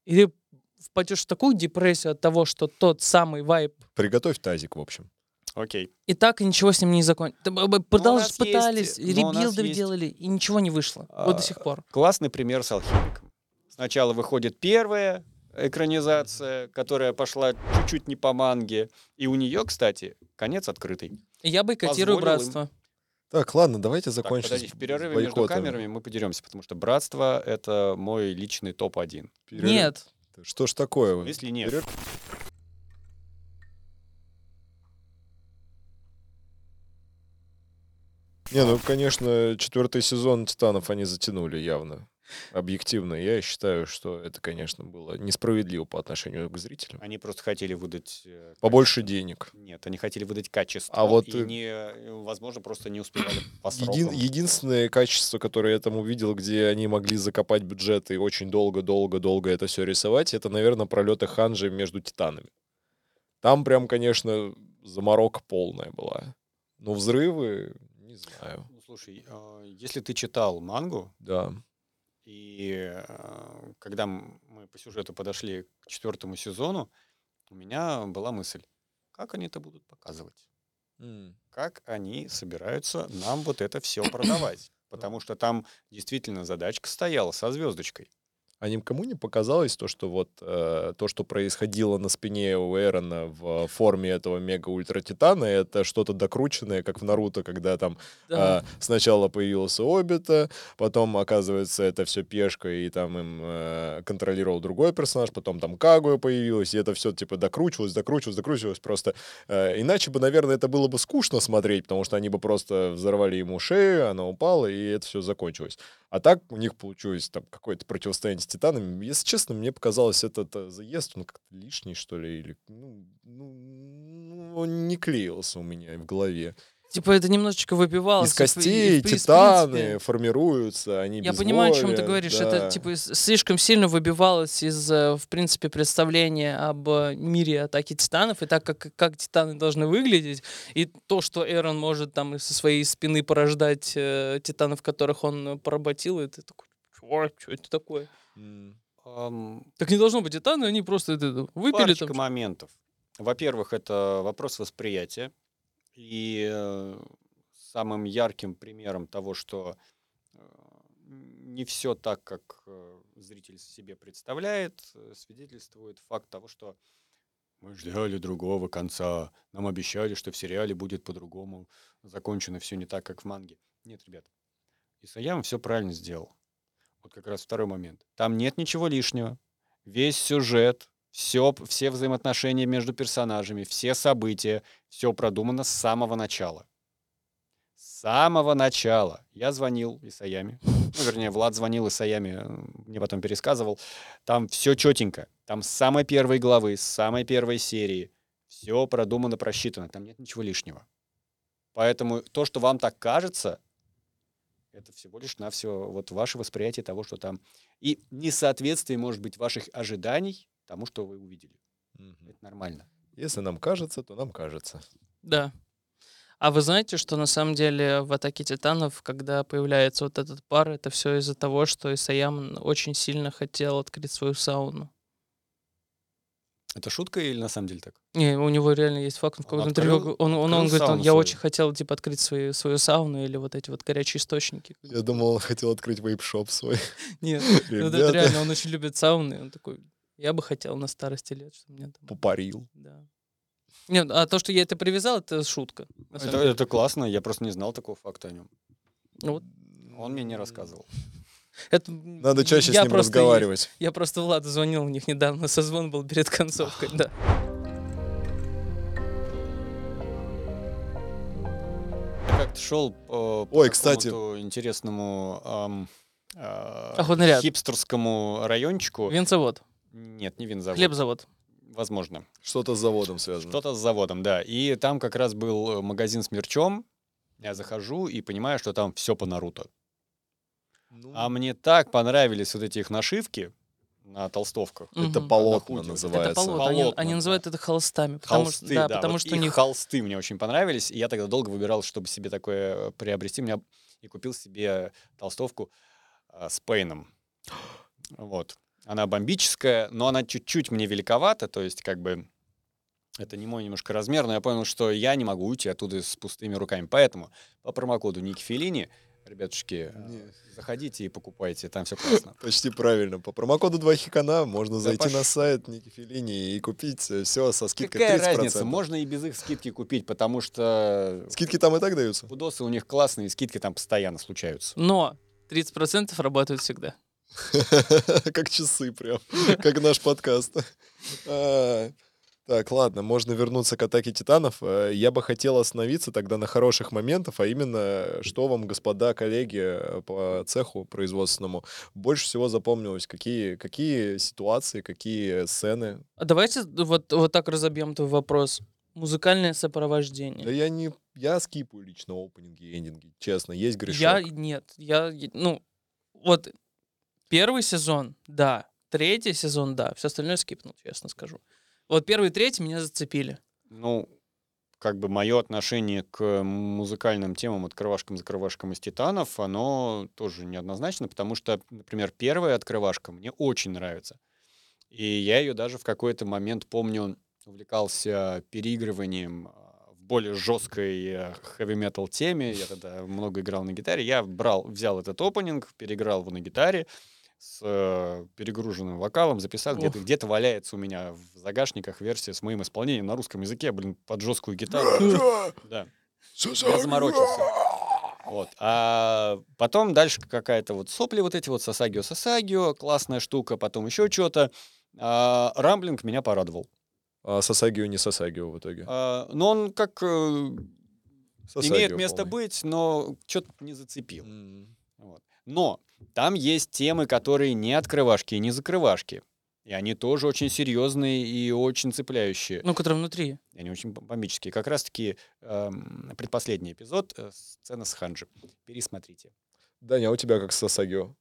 И ты впадешь в такую депрессию от того, что тот самый вайп Приготовь тазик, в общем. Окей. и так и ничего с ним не закончилось. Продолж... Ну, есть- Пытались, но у нас ребилды есть- делали, и ничего не вышло. Вот А, до сих пор. Классный пример с алхимиком. Сначала выходит первая экранизация, которая пошла чуть-чуть не по манге. И у нее, кстати, конец открытый. Я бойкотирую позволил им- братство. Так, ладно, давайте Так, закончим. подожди, с- в перерыве между бойкотом. камерами мы подеремся, потому что братство — это мой личный топ-1. Перерыв. Нет. Что ж такое? Если нет. Перерыв? Не, ну, конечно, четвертый сезон «Титанов» они затянули явно. Объективно. Я считаю, что это, конечно, было несправедливо по отношению к зрителям. Они просто хотели выдать... э, Побольше качество. денег. Нет, они хотели выдать качество. А вот, И, э, не, возможно, просто не успевали по Един- единственное качество, которое я там увидел, где они могли закопать бюджет и очень долго-долго-долго это все рисовать, это, наверное, пролеты Ханжи между титанами. Там прям, конечно, заморока полная была. Но взрывы, не знаю. Ну, слушай, э, если ты читал мангу, Да. И э, когда мы по сюжету подошли к четвертому сезону, у меня была мысль, как они это будут показывать? Как они собираются нам вот это все продавать? Потому что там действительно задачка стояла со звездочкой. А никому не показалось то, что вот э, то, что происходило на спине у Эрона в форме этого мега-ультра-титана, это что-то докрученное, как в Наруто, когда там Да. а, сначала появился Обита, потом, оказывается, это все пешка, и там им э, контролировал другой персонаж, потом там Кагуя появилась, и это все типа докручивалось, докручивалось, докручивалось просто. Э, иначе бы, наверное, это было бы скучно смотреть, потому что они бы просто взорвали ему шею, она упала, и это все закончилось. А так у них получилось там какое-то противостояние с титанами. Если честно, мне показалось, этот э, заезд, он как-то лишний, что ли, или ну, ну, ну, он не клеился у меня в голове. Типа это немножечко выбивалось. Из и и костей при- в титаны принципе, формируются, они Я понимаю, о чем ты говоришь. да. Это типа слишком сильно выбивалось из, э, в принципе, представления об э, мире атаки титанов и так как как титаны должны выглядеть и то, что Эрон может там со своей спины порождать э, титанов, которых он поработил, это такой, что это такое? Ам, Так не должно быть титаны, они просто это, выпили Парочка там. моментов. Во-первых, это вопрос восприятия. И э, самым ярким примером того, что э, не все так, как э, зритель себе представляет, свидетельствует факт того, что мы ждали другого конца, нам обещали, что в сериале будет по-другому, закончено все не так, как в манге. Нет, ребят, Исаяма все правильно сделал. Вот как раз второй момент. Там нет ничего лишнего. Весь сюжет, все, все взаимоотношения между персонажами, все события, все продумано с самого начала. С самого начала. Я звонил Исаяме. Ну, вернее, Влад звонил Исаяме, э, мне потом пересказывал. Там все четенько. Там с самой первой главы, с самой первой серии. Все продумано, просчитано. Там нет ничего лишнего. Поэтому то, что вам так кажется, это всего лишь навсего вот ваше восприятие того, что там. И несоответствие, может быть, ваших ожиданий тому, что вы увидели. Мгм. Это нормально. Если нам кажется, то нам кажется. Да. А вы знаете, что на самом деле в «Атаке титанов», когда появляется вот этот пар, это все из-за того, что Исаям очень сильно хотел открыть свою сауну. Это шутка или на самом деле так? Не, у него реально есть факт, он в Он каком-то интервью, открыл- он, он, он говорит, он, я свою. очень хотел, типа, открыть свою, свою сауну или вот эти вот горячие источники. Я думал, он хотел открыть вейп-шоп свой. Нет, ну это Ребята, реально, он очень любит сауны, он такой, я бы хотел на старости лет, чтобы мне там... попарил. Да. Нет, а то, что я это привязал, это шутка. Это, это классно, я просто не знал такого факта о нем. Ну вот. Он мне не рассказывал. Это, Надо чаще я с ним просто- разговаривать. Я просто Владу звонил, у них недавно созвон был перед концовкой, да. Как-то шел по, по Ой, кстати. интересному Охотный ряд. хипстерскому райончику. Винзавод, Нет, не винзавод. хлебзавод. Возможно. Что-то с заводом связано. Что-то с заводом, да. И там как раз был э, магазин с мерчом. Я захожу и понимаю, что там все по Наруто. Ну, А мне так понравились вот эти их нашивки на толстовках. Это Мгм. полотна Худи. Это называется. Это полотна. Они, Полотна, они да. называют это холстами. Потому Холсты, что, да, да, потому вот что у их них... холсты мне очень понравились, и я тогда долго выбирал, чтобы себе такое э, приобрести. У меня и купил себе толстовку а, с Пейном. Вот. Она бомбическая, но она чуть-чуть мне великовата, то есть как бы это не мой немножко размер, но я понял, что я не могу уйти оттуда с пустыми руками. Поэтому по промокоду Ники Филини, ребятушки, э, Не. заходите и покупайте, там все классно. Почти правильно. По промокоду 2 хикана можно Да зайти пош- на сайт Ники Филини и купить все со скидкой Какая 30%. разница? Можно и без их скидки купить, потому что Скидки там и так даются. Удосы у них классные, скидки там постоянно случаются. Но 30% работают всегда. Как часы прям. Как наш подкаст. А, Так, ладно, можно вернуться к атаке титанов. Э, Я бы хотел остановиться тогда на хороших моментах, а именно, что вам, господа коллеги по цеху производственному, больше всего запомнилось? Какие, какие ситуации, какие сцены? А давайте вот, вот так разобьем твой вопрос. Музыкальное сопровождение. Да я не... Я скипаю лично опенинги и эндинги, честно, есть грешок. Я нет, я ну вот первый сезон, да, третий сезон, да, все остальное скипнул, честно скажу. Вот первый и третий меня зацепили. Ну, как бы мое отношение к музыкальным темам, открывашкам, закрывашкам из титанов, оно тоже неоднозначно, потому что, например, первая открывашка мне очень нравится. И я ее даже в какой-то момент, помню, увлекался переигрыванием а, в более жесткой хэви-метал теме. Я тогда много играл на гитаре. Я брал, взял этот опенинг, переиграл его на гитаре, с э, перегруженным вокалом записал. Где-то Ох. где валяется у меня в загашниках версия с моим исполнением на русском языке, блин, под жесткую гитару. Да. Я заморочился. Вот. А потом дальше какая-то вот сопли вот эти вот Сасагио Сасагио, классная штука, потом еще что-то. А, Рамблинг меня порадовал. А Сасагио не Сасагио в итоге. А, но он как э, Сасагио имеет место полный. быть, но что-то не зацепил. М. Вот. Но там есть темы, которые не открывашки и не закрывашки. И они тоже очень серьезные и очень цепляющие. Ну, который внутри. И они очень бом- бомбические. Как раз-таки эм, предпоследний эпизод, э, сцена с Ханджи. Пересмотрите. Даня, а у тебя как с Сасагио?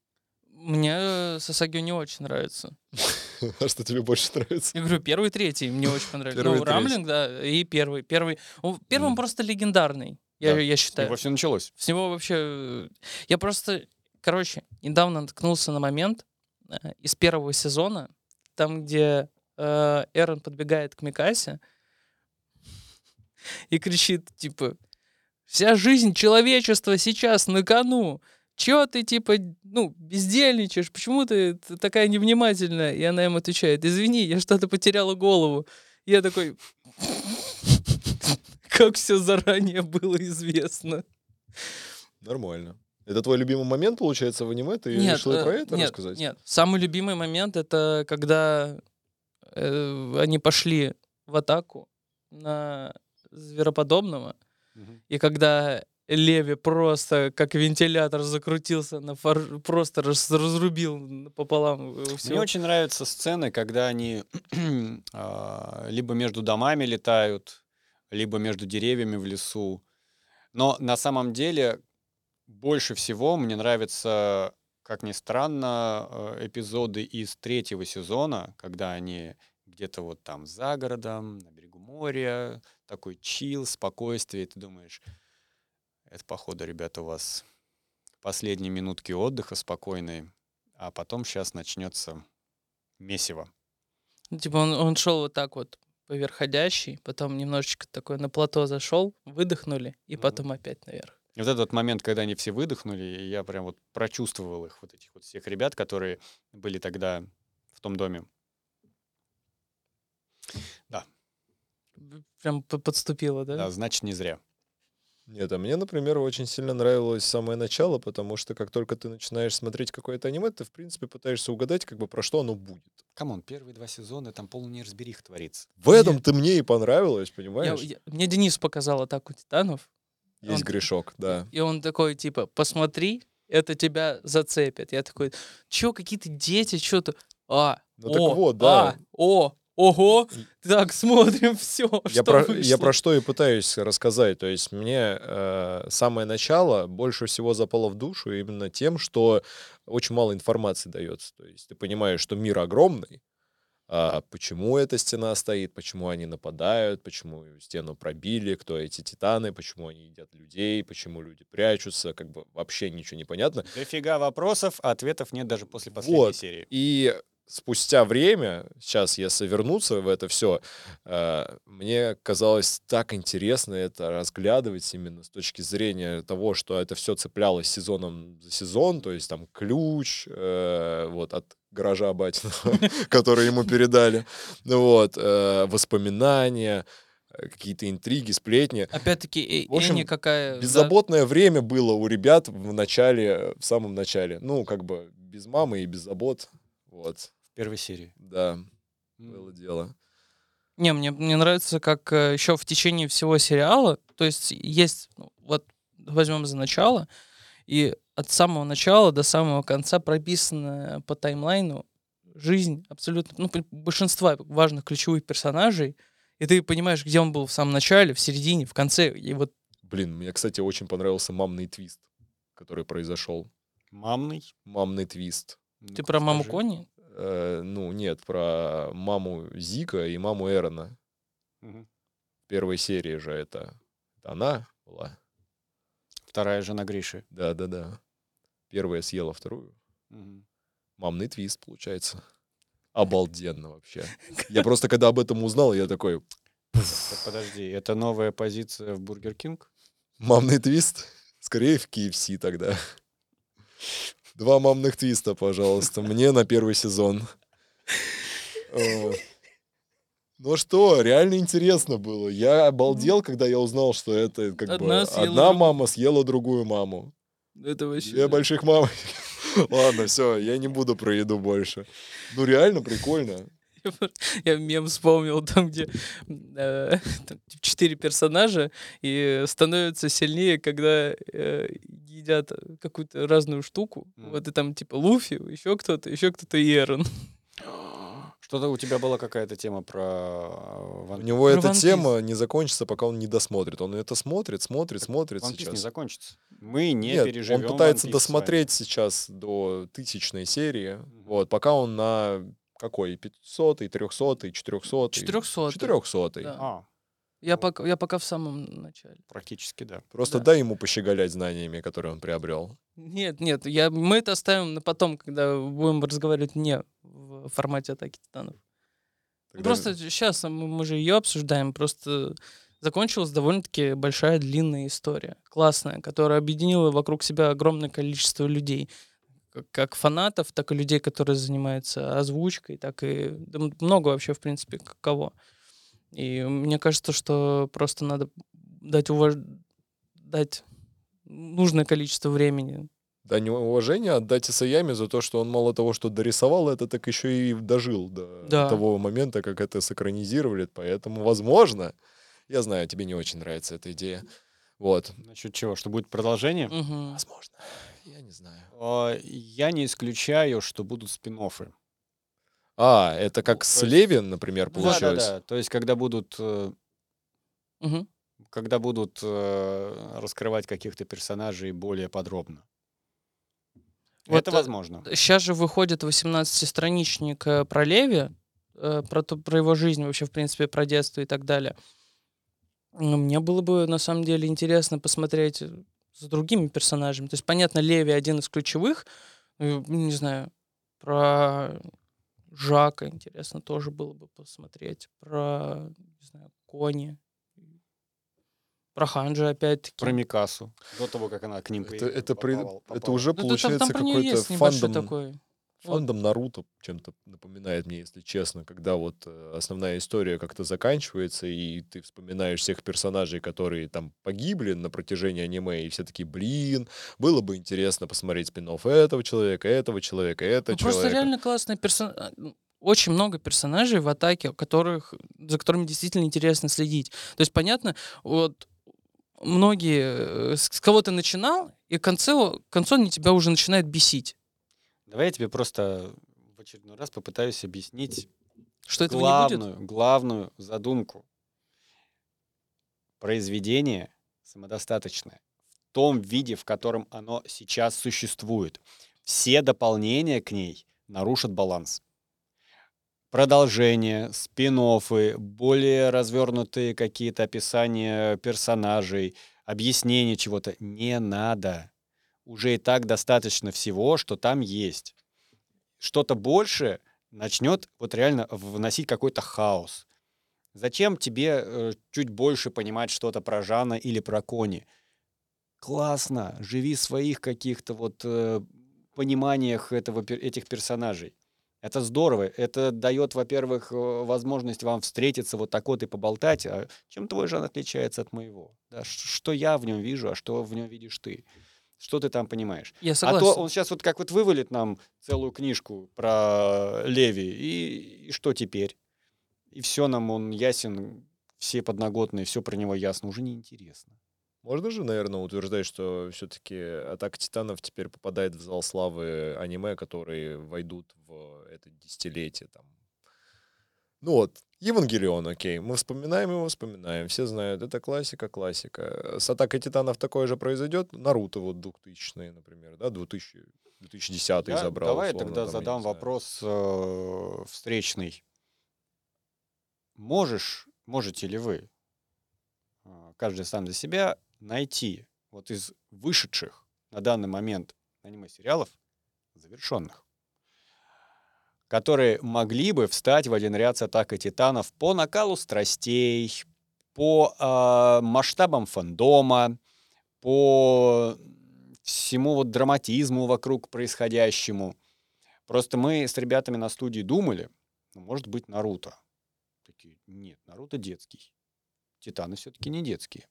Мне э, Сасагио не очень нравится. А что тебе больше нравится? Я говорю, первый, третий мне очень понравились. Первый, Ну, третий. Рамблинг, да, и первый. Первый, он Мгм. просто легендарный, я, Да. я С считаю. него все началось. С него вообще... э, Я просто, короче, недавно наткнулся на момент э, из первого сезона, там, где э, Эрон подбегает к Микасе и кричит, типа, вся жизнь человечества сейчас на кону. Чё ты, типа, ну, бездельничаешь? Почему ты такая невнимательная? И она ему отвечает, извини, я что-то потеряла голову. Я такой, как все заранее было известно. Нормально. Это твой любимый момент, получается, в аниме? Ты решил и э, про это нет, рассказать? Нет, самый любимый момент это когда э, они пошли в атаку на звероподобного, и когда Леви просто как вентилятор закрутился, на фор- просто раз- разрубил пополам э, всё. Мне очень нравятся сцены, когда они а, либо между домами летают, либо между деревьями в лесу. Но на самом деле больше всего мне нравятся, как ни странно, э, эпизоды из третьего сезона, когда они где-то вот там за городом, на берегу моря, такой чил, спокойствие, и ты думаешь, это походу, ребята, у вас последние минутки отдыха спокойные, а потом сейчас начнется месиво. Ну, Типа он, он шел вот так вот поверходящий, потом немножечко такой на плато зашел, выдохнули, и Мгм. потом опять наверх. И вот этот момент, когда они все выдохнули, и я прям вот прочувствовал их, вот этих вот всех ребят, которые были тогда в том доме. Б- Прям подступило, да? Да, значит, не зря. Нет, а мне, например, очень сильно нравилось самое начало, потому что как только ты начинаешь смотреть какое-то аниме, ты, в принципе, пытаешься угадать, как бы, про что оно будет. Come on, первые два сезона, там полный неразберих творится. В этом ты мне и понравилось, Я- понимаешь? я- мне Денис показал атаку титанов, Есть он- грешок, да. и он такой, типа, посмотри, это тебя зацепит. Я такой, чё, какие-то дети, что-то... А, Ну о, так вот, да. а, о, ого, так, смотрим все, Я про, я про что и пытаюсь рассказать. То есть мне э, самое начало больше всего запало в душу именно тем, что очень мало информации дается. То есть ты понимаешь, что мир огромный, а почему эта стена стоит, почему они нападают, почему стену пробили, кто эти титаны, почему они едят людей, почему люди прячутся, как бы вообще ничего не понятно. Дофига вопросов, а ответов нет даже после последней Вот. серии. И спустя время, сейчас если вернуться в это все, мне казалось так интересно это разглядывать именно с точки зрения того, что это все цеплялось сезоном за сезон, то есть там ключ э, вот от гаража батиного, который ему передали, ну вот, э, воспоминания, э, какие-то интриги, сплетни. Опять-таки, э, В общем, какая... да, Беззаботное время было у ребят в начале, в самом начале. Ну, как бы без мамы и без забот. Вот, В первой серии. да, было дело. Не, мне, мне нравится, как еще в течение всего сериала, то есть есть, ну, вот возьмем за начало, и от самого начала до самого конца прописана по таймлайну жизнь абсолютно, ну, большинства важных ключевых персонажей, и ты понимаешь, где он был в самом начале, в середине, в конце, и вот Блин, мне, кстати, очень понравился мамный твист, который произошел. Мамный. Мамный твист. ты Ну-ка, про маму скажи. Кони? Э, ну, нет, про маму Зика и маму Эрена. В первой серии же это, это она была. Вторая жена Гриши. Да-да-да. Первая съела вторую. Мгм. Мамный твист, получается. Обалденно вообще. Я просто, когда об этом узнал, я такой, Так, Подожди, это новая позиция в Burger King? мамный твист? Скорее в KFC тогда. Два мамных твиста, пожалуйста, мне на первый сезон. Ну что, реально интересно было. Я обалдел, когда я узнал, что это как Одна бы съела одна мама съела другую маму. Это вообще... Две больших мамы. Ладно, все, я не буду про еду больше. Ну реально прикольно. Я мем вспомнил, там, где э, там четыре персонажа и становятся сильнее, когда э, едят какую-то разную штуку. Мгм. Вот и там типа Луфи, еще кто-то, еще кто-то и Эрон. Что-то у тебя была какая-то тема про э, У Ван него Про эта Piece. тема не закончится, пока он не досмотрит. Он это смотрит, смотрит, смотрит One Piece не сейчас. закончится. Мы не Нет, переживем он пытается досмотреть сейчас до тысячной серии. Мгм. Вот, пока он на какой? 500, 300, 400? 400. 400. вами. Да. А, Я пока, я пока в самом начале. практически да. Просто Да. дай ему пощеголять знаниями, которые он приобрел. Нет, нет, я, мы это оставим на потом, когда будем разговаривать не в формате атаки титанов. Тогда- Просто сейчас мы, мы же ее обсуждаем, просто закончилась довольно-таки большая длинная история, классная, которая объединила вокруг себя огромное количество людей, как, фанатов, так и людей, которые занимаются озвучкой, так и да много вообще, в принципе, кого. И мне кажется, что просто надо дать уваж... дать нужное количество времени. Дань уважения отдать Исаяме за то, что он мало того, что дорисовал это, так еще и дожил до Да. того момента, как это сакранизировали. Поэтому, возможно, я знаю, тебе не очень нравится эта идея. Вот. Насчет чего? Что будет продолжение? Мгм. Возможно. Я не знаю. А, Я не исключаю, что будут спин -оффы. А, это как Ну, с то есть- Левин, например, Да, да, получилось. да. То есть, когда будут, Мгм. когда будут э, раскрывать каких-то персонажей более подробно. Вот, Это возможно. Сейчас же выходит 18-страничник э, про Леви, э, про, то- про его жизнь вообще, в принципе, про детство и так далее. Ну, Мне было бы, на самом деле, интересно посмотреть с другими персонажами. То есть, понятно, Леви один из ключевых. э, Не знаю, про Жака интересно тоже было бы посмотреть. Про, не знаю, Кони. Про Ханджи опять-таки. Про Микасу. До того, как она к ним Это, это, при- попала- это попала. уже Ну, получается какой-то есть небольшой фандом. Вот. Наруто чем-то напоминает мне, если честно, когда вот э, основная история как-то заканчивается, и ты вспоминаешь всех персонажей, которые там погибли на протяжении аниме, и все такие, блин, было бы интересно посмотреть спин этого человека, этого человека, этого Ну, просто человека. реально классные персонажи. Очень много персонажей в атаке, которых, за которыми действительно интересно следить. То есть, понятно, вот многие, э, с с кого ты начинал, и к концу, к концу они тебя уже начинают бесить. Давай я тебе просто в очередной раз попытаюсь объяснить Что главную, главную задумку. Произведение самодостаточное в том виде, в котором оно сейчас существует. Все дополнения к ней нарушат баланс. Продолжение, спин более развернутые какие-то описания персонажей, объяснение чего-то не надо. Уже и так достаточно всего, что там есть. Что-то больше начнет вот реально вносить какой-то хаос. Зачем тебе э, чуть больше понимать что-то про Жана или про Кони? Классно, живи своих каких-то вот э, пониманиях этого, этих персонажей. Это здорово. Это дает, во-первых, э, возможность вам встретиться вот так вот и поболтать. А чем твой Жан отличается от моего? Да, что я в нем вижу, а что в нем видишь ты? Что ты там понимаешь? Я А согласен. то он сейчас вот как вот вывалит нам целую книжку про Леви, и, и что теперь? И все нам он ясен, все подноготные, все про него ясно, уже неинтересно. Можно же, наверное, утверждать, что все-таки Атака Титанов теперь попадает в зал славы аниме, которые войдут в это десятилетие. Там. Ну вот, Евангелион, окей, мы вспоминаем его, вспоминаем, все знают, это классика, классика. С Атакой Титанов такое же произойдет, Наруто вот 2000 например, да, 2000, 2010 Я- забрал. давай я условно, тогда там, я задам знаю. вопрос э, встречный. Можешь, можете ли вы, э, каждый сам для себя, найти вот из вышедших на данный момент аниме-сериалов завершенных, которые могли бы встать в один ряд с атакой титанов по накалу страстей, по э, масштабам фандома, по всему вот драматизму вокруг происходящему. Просто мы с ребятами на студии думали, ну, может быть, Наруто. Такие, нет, Наруто детский. Титаны все-таки не детские.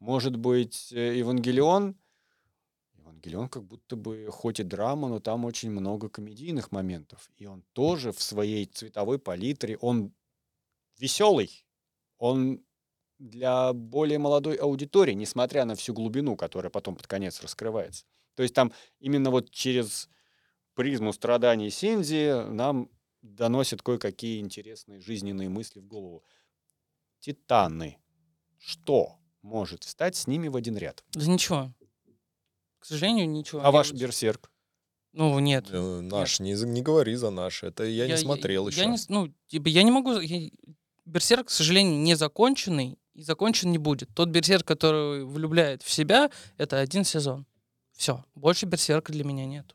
Может быть, э, Евангелион. Евангелион как будто бы хоть и драма, но там очень много комедийных моментов. И он тоже в своей цветовой палитре, он веселый. Он для более молодой аудитории, несмотря на всю глубину, которая потом под конец раскрывается. То есть там именно вот через призму страданий Синзи нам доносят кое-какие интересные жизненные мысли в голову. Титаны. Что может встать с ними в один ряд? Да ничего. К сожалению, ничего. А ваш Берсерк? Ну, нет. Э, Наш, не, за- не говори за наш. Это я, не смотрел еще. Я не, с- ну, типа, я не могу... я- Берсерк, к сожалению, не законченный и закончен не будет. Тот берсерк, который влюбляет в себя, это один сезон. Все. Больше берсерка для меня нет.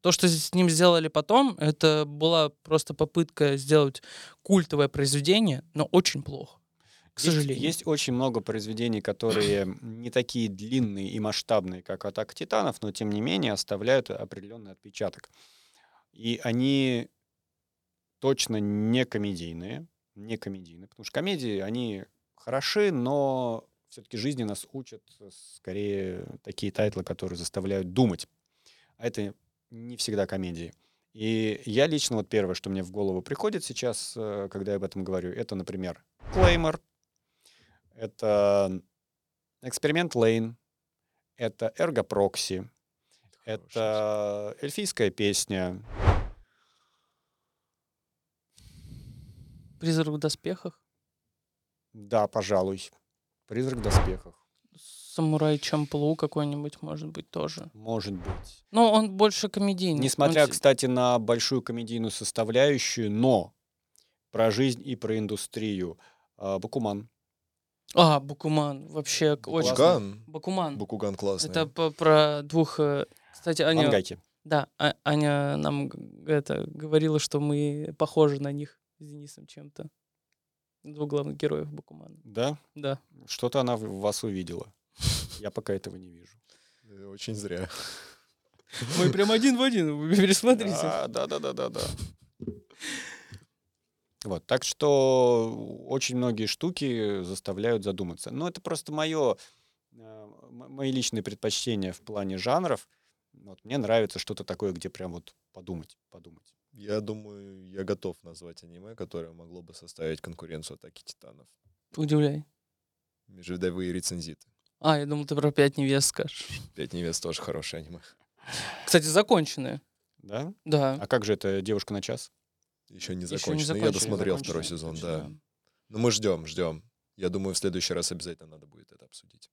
То, что с ним сделали потом, это была просто попытка сделать культовое произведение, но очень плохо. К Есть- сожалению. Есть, очень много произведений, которые не такие длинные и масштабные, как «Атака титанов», но тем не менее оставляют определенный отпечаток. И они точно не комедийные, не комедийные, потому что комедии, они хороши, но все-таки жизни нас учат скорее такие title ы, которые заставляют думать. А это не всегда комедии. И я лично, вот первое, что мне в голову приходит сейчас, э, когда я об этом говорю, это, например, Клеймор, это эксперимент Лейн, это эргопрокси, это эльфийская песня. Призрак в доспехах. Да, пожалуй. Призрак в доспехах. Самурай Чамплу какой-нибудь, может быть, тоже. Может быть. Но он больше комедийный. Несмотря, Он кстати, на большую комедийную составляющую, но про жизнь и про индустрию. А, Бакуман. А, Бакуман. Вообще очень... Бакуган. Бакуман. Бакуган классный. Это по- про двух... э, Кстати, Аня... Мангайки. Да, А- Аня нам это говорила, что мы похожи на них с Денисом чем-то. Двух главных героев Бакумана. Да? Да. Что-то она в вас увидела. Я пока этого не вижу. Э, Очень зря. Мы прям один в один, вы пересмотрите. Да, да, да, да, да, да. Вот, так что очень многие штуки заставляют задуматься. Но это просто мое, мои личные предпочтения в плане жанров. Вот, мне нравится что-то такое, где прям вот подумать, подумать. Я думаю, я готов назвать аниме, которое могло бы составить конкуренцию Атаки Титанов. Удивляй. Межвидовые рецензиты. А, я думал, ты про пять невест скажешь. Пять невест тоже хорошее аниме. Кстати, законченные. Да? Да. А как же это девушка на час? Еще не закончено. Я закончили, досмотрел закончили, второй сезон, точно, да. Но мы ждем, ждем. Я думаю, в следующий раз обязательно надо будет это обсудить.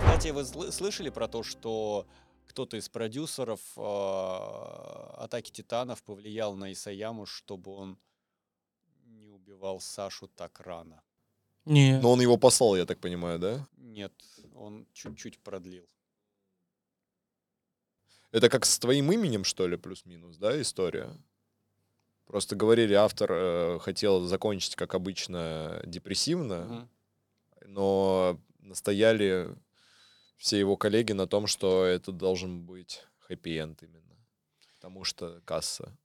Кстати, вы сл- слышали про то, что кто-то из продюсеров э, Атаки Титанов повлиял на Исаяму, чтобы он не убивал Сашу так рано? Не. Но он его послал, я так понимаю, да? Нет, он чуть-чуть продлил. Это как с твоим именем, что ли, плюс-минус, да, история? Просто говорили, автор э, хотел закончить, как обычно, депрессивно, Мгм. но настояли все его коллеги на том, что это должен быть хэппи-энд именно. Потому что касса.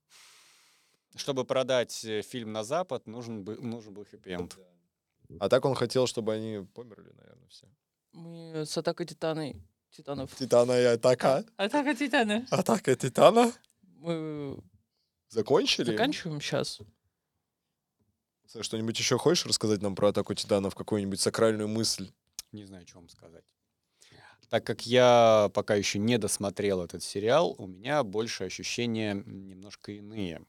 Чтобы продать э, фильм на Запад, нужен, бы, нужен был хэппи-энд. А так он хотел, чтобы они померли, наверное, все. Мы с атакой титаны... Титанов. Титана и атака. Атака титана. Атака Титана. Мы Закончили? заканчиваем сейчас. Что-нибудь еще хочешь рассказать нам про атаку Титанов? Какую-нибудь сакральную мысль? Не знаю, что вам сказать. Так как я пока еще не досмотрел этот сериал, у меня больше ощущения немножко иные.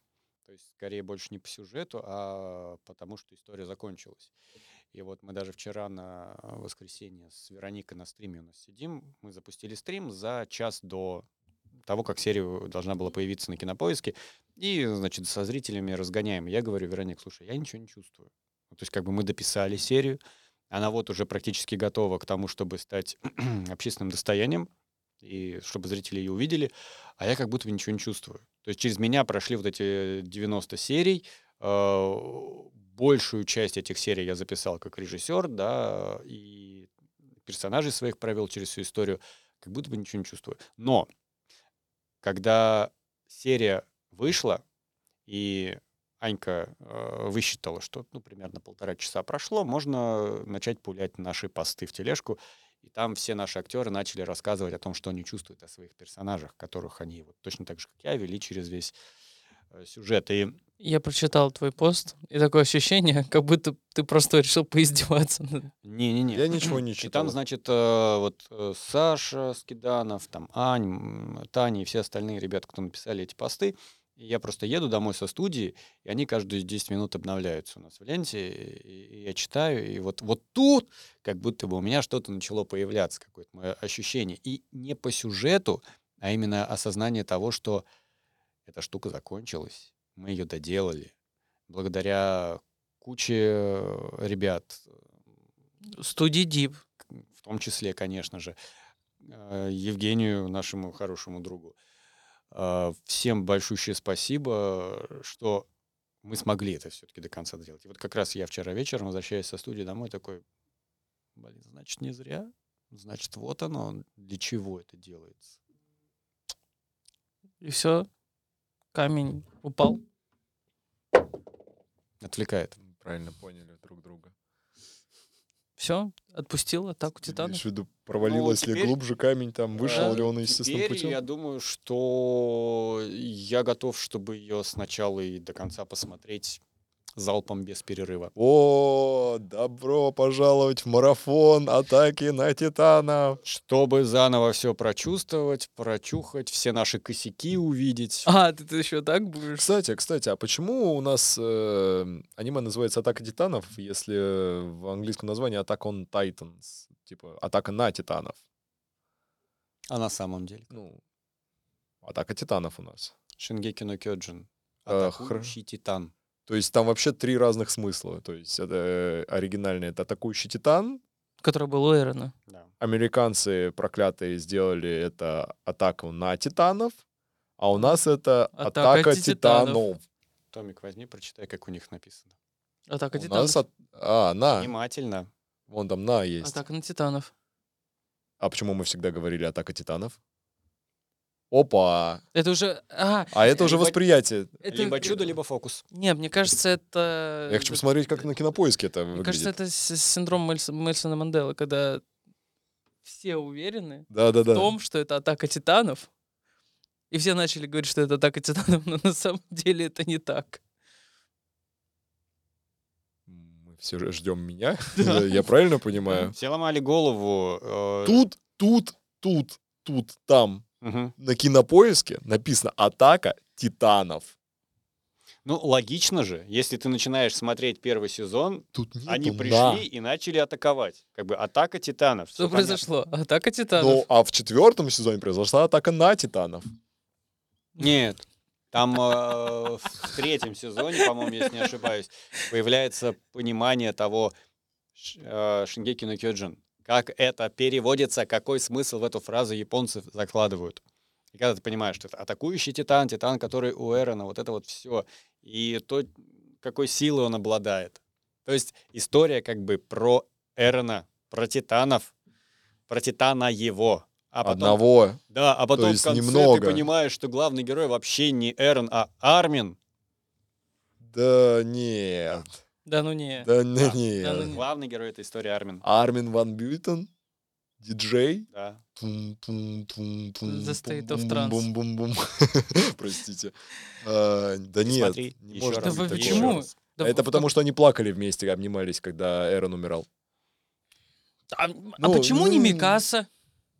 То есть, скорее, больше не по сюжету, а потому что история закончилась. И вот мы даже вчера на воскресенье с Вероникой на стриме у нас сидим. Мы запустили стрим за час до того, как серия должна была появиться на кинопоиске. И, значит, со зрителями разгоняем. Я говорю, Вероник, слушай, я ничего не чувствую. То есть, как бы мы дописали серию, она вот уже практически готова к тому, чтобы стать общественным достоянием, и чтобы зрители ее увидели, а я как будто бы ничего не чувствую. То есть через меня прошли вот эти 90 серий, э, большую часть этих серий я записал как режиссер, да, и персонажей своих провел через всю историю, как будто бы ничего не чувствую. Но когда серия вышла, и Анька э, высчитала, что ну, примерно полтора часа прошло, можно начать пулять наши посты в тележку. И там все наши актеры начали рассказывать о том, что они чувствуют о своих персонажах, которых они вот точно так же, как я, вели через весь сюжет. И Я прочитал твой пост, и такое ощущение, как будто ты просто решил поиздеваться. не-не-не. Я ничего не И читал. там, значит, э, вот э, Саша Скиданов, там Ань, Таня и все остальные ребята, кто написали эти посты, и я просто еду домой со студии, и они каждые 10 минут обновляются у нас в ленте, и, и я читаю, и вот, вот тут как будто бы у меня что-то начало появляться, какое-то мое ощущение. И не по сюжету, а именно осознание того, что эта штука закончилась, мы ее доделали. Благодаря куче э, ребят, Студии Дип. в том числе, конечно же, э, Евгению, нашему хорошему другу. Э, Всем большущее спасибо, что мы смогли это все-таки до конца сделать. И вот как раз я вчера вечером, возвращаясь со студии домой, такой, блин, значит, не зря. Значит, вот оно, для чего это делается. И все. Камень упал. Отвлекает. Правильно поняли друг друга. Все, отпустил атаку Ты титанов. имеешь в виду, провалилось ли теперь- глубже камень, там вышел Да, ли он естественным Теперь путем? я думаю, что я готов, чтобы ее сначала и до конца посмотреть залпом без перерыва. О, добро пожаловать в марафон атаки на Титана. Чтобы заново все прочувствовать, прочухать, все наши косяки увидеть. А, ты, ты еще так будешь? Кстати, кстати, а почему у нас э, аниме называется Атака Титанов, если в английском названии Attack on Titans? Типа Атака на Титанов. А на самом деле? Ну, Атака Титанов у нас. Шингеки но Кёджин. Атакующий титан. То есть там вообще три разных смысла. То есть это э, оригинальный это атакующий титан. Который был у Эрона. Да. Американцы проклятые сделали это атаку на титанов, а у нас это Атака атака титанов. титанов. Томик, возьми, прочитай, как у них написано. Атака У титанов. нас от- а на, Внимательно. вон там на есть. Атака на титанов. А почему мы всегда говорили атака титанов? Опа! Это уже... А, А это уже Либо- восприятие. это... Либо чудо, либо фокус. Нет, мне кажется, это... Я хочу посмотреть, как на кинопоиске это Мне кажется, выглядит. это с- синдром Мельс- Мельсона Манделы, когда все уверены в Да-да-да. том, что это атака титанов, и все начали говорить, что это атака титанов, но на самом деле это не так. Мы все ждем меня. Я правильно понимаю? Все ломали голову. э, Тут, тут, тут, тут, там мгм. на кинопоиске написано «Атака титанов». Ну, логично же, если ты начинаешь смотреть первый сезон, Тут нету они «на». пришли и начали атаковать. Как бы атака титанов. Что всё понятно. произошло? Атака титанов. Ну, а в четвертом сезоне произошла атака на титанов. Нет. Там э, в третьем сезоне, по-моему, если не ошибаюсь, появляется понимание того э, Шингеки no Кёджин. Как это переводится, какой смысл в эту фразу японцы закладывают. И когда ты понимаешь, что это атакующий титан, титан, который у Эрона, вот это вот все. И то, какой силой он обладает. То есть история как бы про Эрона, про титанов, про титана его. А потом Одного. да, а потом есть в конце немного. ты понимаешь, что главный герой вообще не Эрон, а Армин. Да нет. Да ну не. Да не- да ну не. Главный герой этой истории Армин. Армин Ван Бютен, диджей. Да. The The State of Trance. Бум-бум-бум. Простите. А, Да Ты нет, смотри, не еще Да раз, вы такого. почему? Да Это в- потому, что они плакали вместе, обнимались, когда Эрон умирал. А, а Ну, почему не ну, Микаса?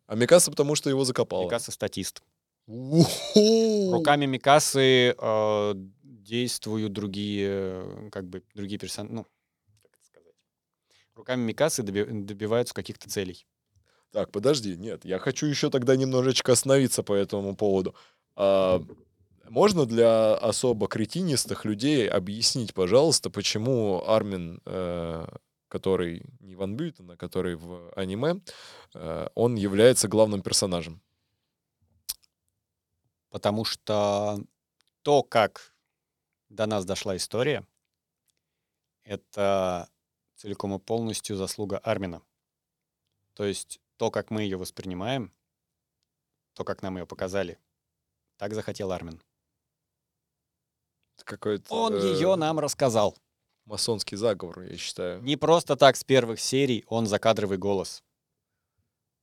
А Микаса потому, что его закопало. Микаса статист. Руками Микасы э, действуют другие, как бы, другие персонажи. Ну, как это сказать? Руками Микасы доби- добиваются каких-то целей. Так, подожди, нет, я хочу еще тогда немножечко остановиться по этому поводу. А, можно для особо кретинистых людей объяснить, пожалуйста, почему Армин, э, который не Ван Бютен, а который в аниме, э, он является главным персонажем? Потому что то, как до нас дошла история, это целиком и полностью заслуга Армина. То есть то, как мы ее воспринимаем, то, как нам ее показали, так захотел Армин. Какой-то Он э, ее нам рассказал. масонский заговор, я считаю. Не просто так с первых серий он закадровый голос.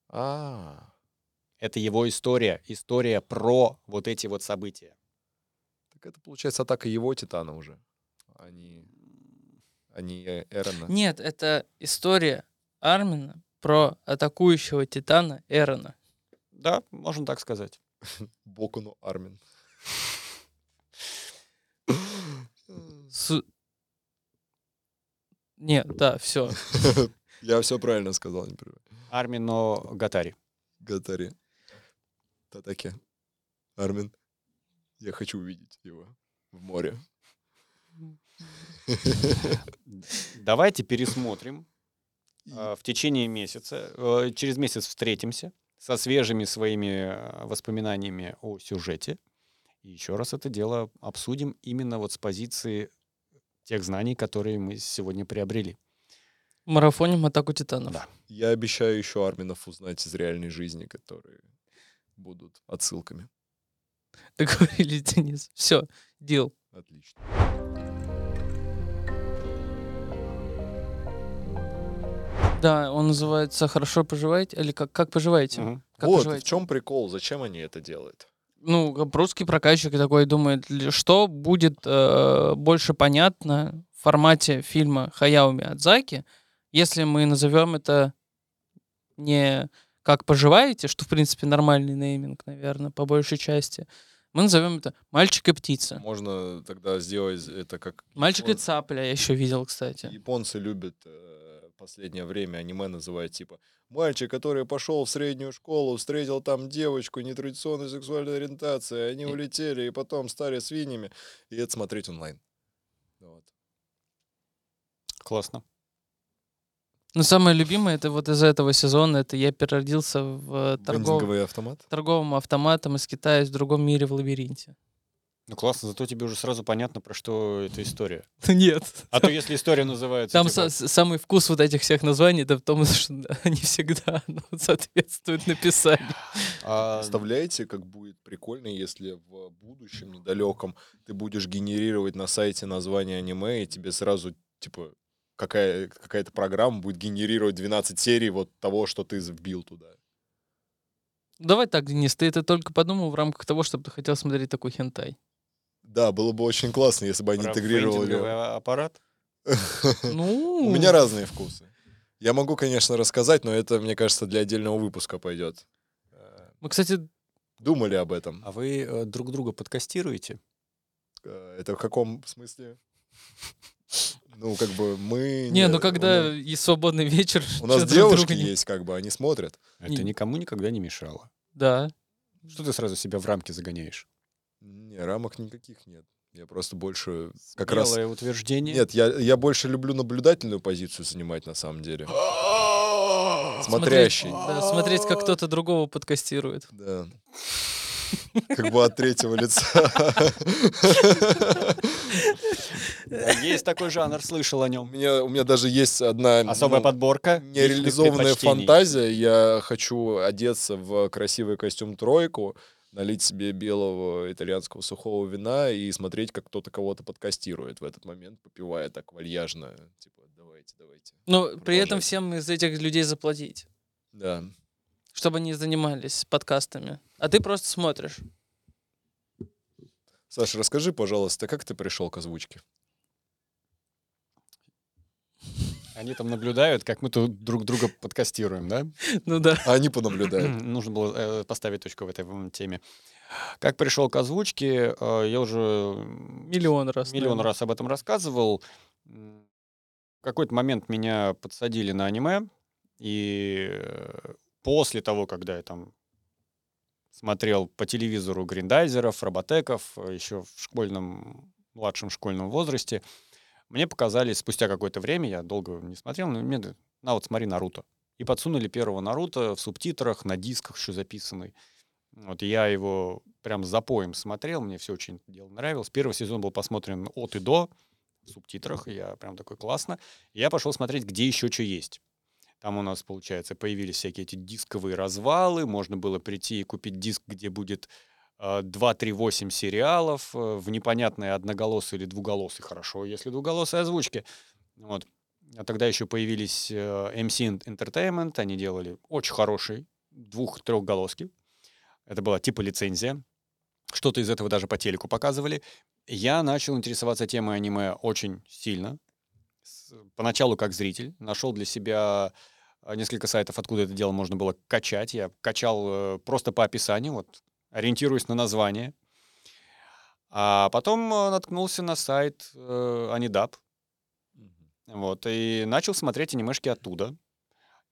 А, Это его история, история про вот эти вот события. Так это получается атака его Титана уже, а не, а не э- Эрона. Нет, это история Армина про атакующего Титана Эрона. Да, можно так сказать. Бокуну Армин. С- Нет, да, все. Я все правильно сказал, не перебивай. Армино Гатари. Гатари. Татаке. Армин. Я хочу увидеть его в море. Давайте пересмотрим э, в течение месяца. Э, Через месяц встретимся со свежими своими э, воспоминаниями о сюжете. И еще раз это дело обсудим именно вот с позиции тех знаний, которые мы сегодня приобрели. Марафоним атаку Титанов. Да. Я обещаю еще Арминов узнать из реальной жизни, которые будут отсылками. Договорились, Денис. Все, дел. Отлично. Да, он называется «Хорошо поживаете» или «Как, как поживаете?» Мгм. Как вот, поживаете? в чем прикол, зачем они это делают? Ну, русский прокатчик такой думает, что будет э, больше понятно в формате фильма Хаяо Миядзаки, если мы назовем это не «Как поживаете», что, в принципе, нормальный нейминг, наверное, по большей части. Мы назовем это «Мальчик и птица». Можно тогда сделать это как... «Мальчик и япон- цапля» я еще видел, кстати. Японцы любят э, последнее время аниме называют типа мальчик, который пошел в среднюю школу, встретил там девочку нетрадиционной сексуальной ориентации, они И- улетели и потом стали свиньями, и это смотреть онлайн. Вот. Классно. Но самое любимое это вот из этого сезона, это я переродился в торгов... Вендинговый автомат. торговым автоматом из Китая в другом мире в лабиринте. Ну классно, зато тебе уже сразу понятно, про что эта история. Нет. А то если история называется... Там типа, са- с- самый вкус вот этих всех названий, это в том, что они всегда ну, соответствуют написанию. а, Представляете, как будет прикольно, если в будущем недалеком ты будешь генерировать на сайте название аниме, и тебе сразу, типа, какая, какая-то программа будет генерировать 12 серий вот того, что ты вбил туда. Давай так, Денис, ты это только подумал в рамках того, чтобы ты хотел смотреть такой хентай. Да, было бы очень классно, если бы они про интегрировали. вендинговый аппарат. Ну, У меня разные вкусы. Я могу, конечно, рассказать, но это, мне кажется, для отдельного выпуска пойдет. Мы, кстати, Думали об этом. А вы э, друг друга подкастируете? Э, Это в каком смысле? Ну, как бы мы... не, ну когда нас- есть свободный вечер... У нас девушки не- есть, как бы, они смотрят. Это Не- никому никогда не мешало. Да. Что ты сразу себя в рамки загоняешь? Не, рамок никаких нет. Я просто больше как раз... Утверждение. Нет, я, я больше люблю наблюдательную позицию занимать на самом деле. Смотрящий. Смотреть, да, смотреть, как кто-то другого подкастирует. Да. Как бы от третьего лица. Есть такой жанр, слышал о У нем. меня, у меня даже есть одна Особая ну, подборка. нереализованная фантазия. Я хочу одеться в красивый костюм тройку, налить себе белого итальянского сухого вина и смотреть, как кто-то кого-то подкастирует в этот момент, попивая так вальяжно. Типа, давайте, давайте. Но при этом всем из этих людей заплатить, Да. чтобы они занимались подкастами. А ты просто смотришь. Саша, расскажи, пожалуйста, как ты пришел к озвучке? Они там наблюдают, как мы тут друг друга подкастируем, да? Ну да. А они понаблюдают. Нужно было э, поставить точку в этой теме. Как пришел к озвучке, э, я уже Миллион раз. миллион наверное. раз об этом рассказывал. В какой-то момент меня подсадили на аниме, и э, после того, когда я там смотрел по телевизору гриндайзеров, роботеков, э, еще в школьном, младшем школьном возрасте, мне показали спустя какое-то время, я долго не смотрел, но мне, на вот смотри Наруто. И подсунули первого Наруто в субтитрах, на дисках еще записанный. Вот я его прям запоем смотрел, мне все очень дело нравилось. Первый сезон был посмотрен от и до. в субтитрах. И я прям такой классно. Я пошел смотреть, где еще что есть. Там у нас, получается, появились всякие эти дисковые развалы. Можно было прийти и купить диск, где будет э, 2, 3, 8 сериалов э, в непонятные одноголосые или двуголосые. Хорошо, если двуголосые озвучки. Вот. А тогда еще появились э, MC Entertainment. Они делали очень хороший двух-трехголоски. Это была типа лицензия. Что-то из этого даже по телеку показывали. Я начал интересоваться темой аниме очень сильно. Поначалу как зритель. Нашел для себя несколько сайтов, откуда это дело можно было качать. Я качал э, просто по описанию, вот, ориентируясь на название. А потом э, наткнулся на сайт э, Анидап. Вот, и начал смотреть анимешки оттуда.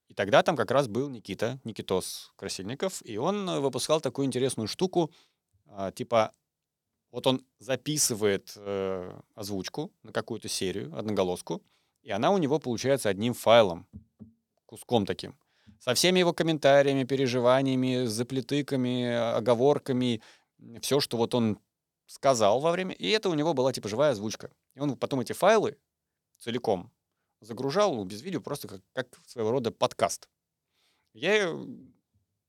И тогда там как раз был Никита, Никитос Красильников, и он э, выпускал такую интересную штуку, а, типа, вот он записывает э, озвучку на какую-то серию, одноголоску, и она у него получается одним файлом, куском таким, со всеми его комментариями, переживаниями, заплетыками, оговорками, все, что вот он сказал во время, и это у него была типа живая озвучка. И он потом эти файлы целиком загружал ну, без видео, просто как, как своего рода подкаст. Я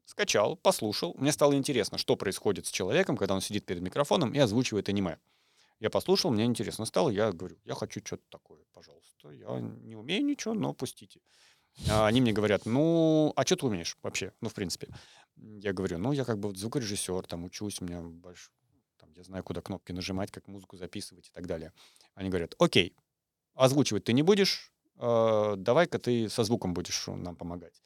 скачал, послушал. Мне стало интересно, что происходит с человеком, когда он сидит перед микрофоном и озвучивает аниме. Я послушал, мне интересно стало, я говорю, я хочу что-то такое, пожалуйста. Я не умею ничего, но пустите. А они мне говорят, ну, а что ты умеешь вообще? Ну, в принципе. Я говорю, ну, я как бы звукорежиссер, там, учусь, у меня больш... там, я знаю, куда кнопки нажимать, как музыку записывать и так далее. Они говорят, окей, озвучивать ты не будешь, э, давай-ка ты со звуком будешь нам помогать.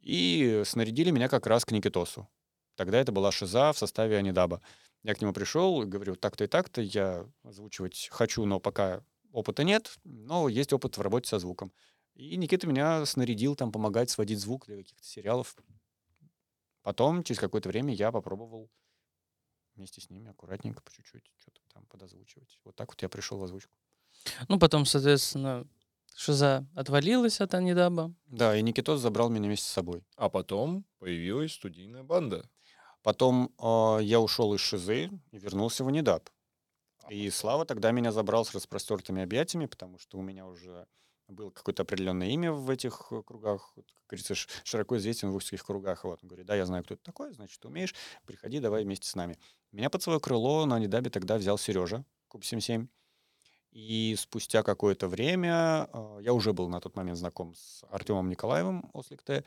И снарядили меня как раз к Никитосу. Тогда это была Шиза в составе Анидаба. Я к нему пришел и говорю, так-то и так-то, я озвучивать хочу, но пока опыта нет, но есть опыт в работе со звуком. И Никита меня снарядил там помогать сводить звук для каких-то сериалов. Потом, через какое-то время, я попробовал вместе с ними аккуратненько, по чуть-чуть, что-то там подозвучивать. Вот так вот я пришел в озвучку. Ну, потом, соответственно, Шиза отвалилась от Анидаба. Да, и Никитос забрал меня вместе с собой. А потом появилась студийная банда. Потом э, я ушел из Шизы и вернулся в Анидап. И Слава тогда меня забрал с распростертыми объятиями, потому что у меня уже было какое-то определенное имя в этих э, кругах, вот, как говорится, широко известен в узких кругах. Вот он говорит, да, я знаю, кто это такой, значит, ты умеешь, приходи, давай вместе с нами. Меня под свое крыло на Анидабе тогда взял Сережа, Куб 77. И спустя какое-то время, э, я уже был на тот момент знаком с Артемом Николаевым Ослик Т.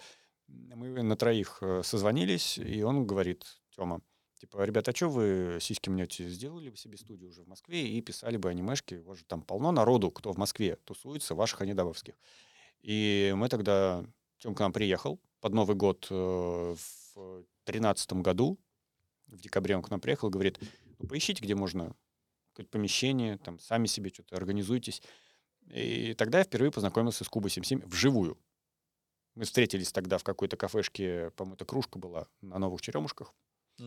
Мы на троих э, созвонились, и он говорит, Тёма, типа, ребята, а что вы сиськи мнете? Сделали бы себе студию уже в Москве и писали бы анимешки. У вас же там полно народу, кто в Москве тусуется, ваших анидабовских. И мы тогда... Тём к нам приехал под Новый год э, в тринадцатом году. В декабре он к нам приехал, говорит, ну, поищите, где можно какое-то помещение, там, сами себе что-то организуйтесь. И тогда я впервые познакомился с Кубой 77 вживую. Мы встретились тогда в какой-то кафешке, по-моему, это кружка была на Новых Черемушках.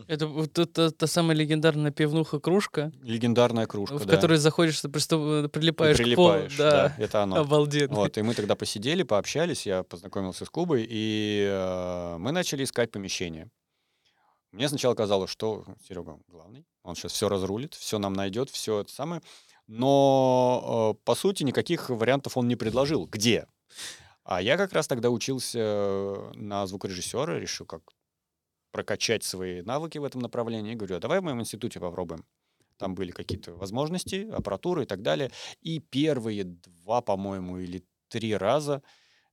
Это вот та, та самая легендарная пивнуха кружка, Легендарная кружка, в да. которой заходишь, ты приступ- И прилипаешь, прилипаешь, к полу. Да, это оно. обалденно. Вот, и мы тогда посидели, пообщались, я познакомился с Кубой, и э, мы начали искать помещение. Мне сначала казалось, что Серега главный, он сейчас все разрулит, все нам найдет, все это самое. Но, э, по сути, никаких вариантов он не предложил. Где? А я как раз тогда учился на звукорежиссера, решил как прокачать свои навыки в этом направлении. Говорю, а давай в моем институте попробуем. Там были какие-то возможности, аппаратура и так далее. И первые два, по-моему, или три раза,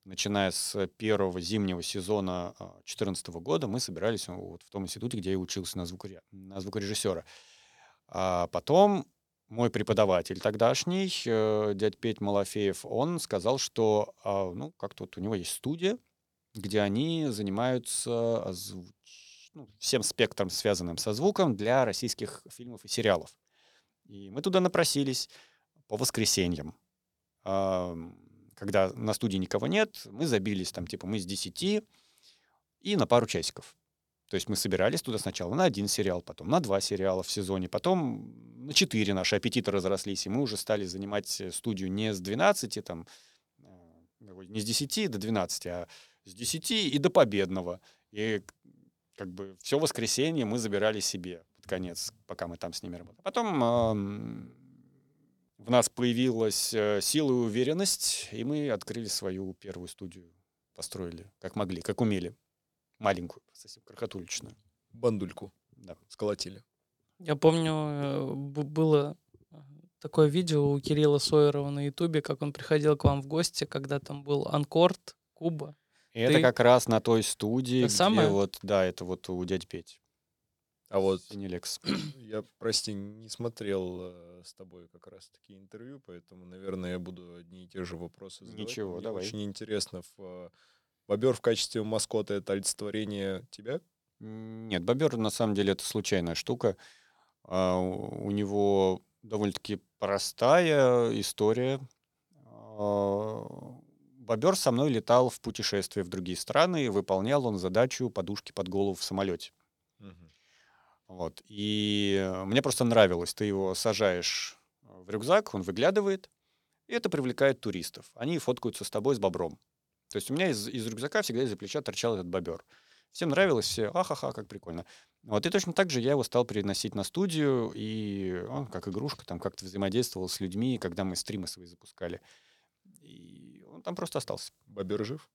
начиная с первого зимнего сезона 2014 года, мы собирались вот в том институте, где я учился на, звукоре- на звукорежиссера. А потом мой преподаватель тогдашний, э, дядь Петь Малафеев, он сказал, что а, ну, как-то вот у него есть студия, где они занимаются озвуч- ну, всем спектром, связанным со звуком для российских фильмов и сериалов. И мы туда напросились по воскресеньям. Когда на студии никого нет, мы забились там, типа, мы с 10 и на пару часиков. То есть мы собирались туда сначала на один сериал, потом на два сериала в сезоне, потом на четыре наши аппетиты разрослись, и мы уже стали занимать э, студию не с 12, там, э, не с 10 до 12, а с 10 и до победного. И как бы все воскресенье мы забирали себе под конец, пока мы там с ними работали. Потом ам, в нас появилась э, сила и уверенность, и мы открыли свою первую студию, построили, как могли, как умели. Маленькую, совсем крохотуличную. Бандульку Да. сколотили. Я помню, э, было э, такое видео у Кирилла Сойерова на Ютубе, как он приходил к вам в гости, когда там был Анкорд, Куба. И это Ты- как раз на той студии, Это где самое? вот, да, это вот у дяди Пети. А вот Синелекс. я, прости, не смотрел э, с тобой как раз такие интервью, поэтому, наверное, я буду одни и те же вопросы задавать. Ничего, Мне давай. Очень интересно. В, э, Бобер в качестве маскота — это олицетворение тебя? Нет, бобер на самом деле это случайная штука. А, У у него довольно-таки простая история. А, Бобер со мной летал в путешествие в другие страны, и выполнял он задачу подушки под голову в самолете. Вот. И э, мне просто нравилось. Ты его сажаешь э, в рюкзак, он выглядывает, и это привлекает туристов. Они фоткаются с тобой с бобром. То есть у меня из, из рюкзака всегда из-за плеча торчал этот бобер. Всем нравилось, все, ахаха, как прикольно. Вот, и точно так же я его стал переносить на студию, и он как игрушка там как-то взаимодействовал с людьми, когда мы стримы свои запускали. И он там просто остался. Бобер жив?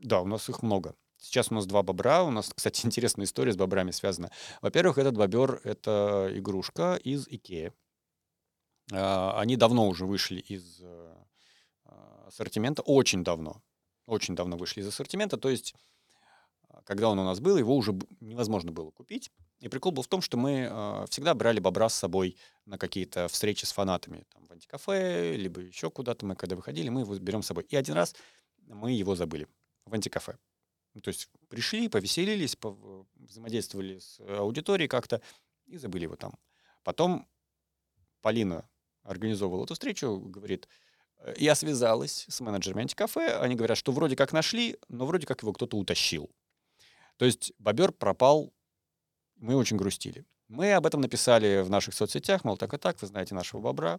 Да, у нас их много. Сейчас у нас два бобра. У нас, кстати, интересная история с бобрами связана. Во-первых, этот бобер — это игрушка из Икеи. А, Они давно уже вышли из э, ассортимента. Очень давно. Очень давно вышли из ассортимента. То есть, когда он у нас был, его уже невозможно было купить. И прикол был в том, что мы а, всегда брали бобра с собой на какие-то встречи с фанатами. Там, в антикафе, либо еще куда-то мы, когда выходили, мы его берем с собой. И один раз мы его забыли в антикафе. Ну, То есть пришли, повеселились, пов- взаимодействовали с э, аудиторией как-то и забыли его там. Потом Полина организовывала эту встречу, говорит, «Э, я связалась с менеджерами антикафе, они говорят, что вроде как нашли, но вроде как его кто-то утащил. То есть бобер пропал, мы очень грустили. Мы об этом написали в наших соцсетях, мол, так и так, вы знаете нашего бобра,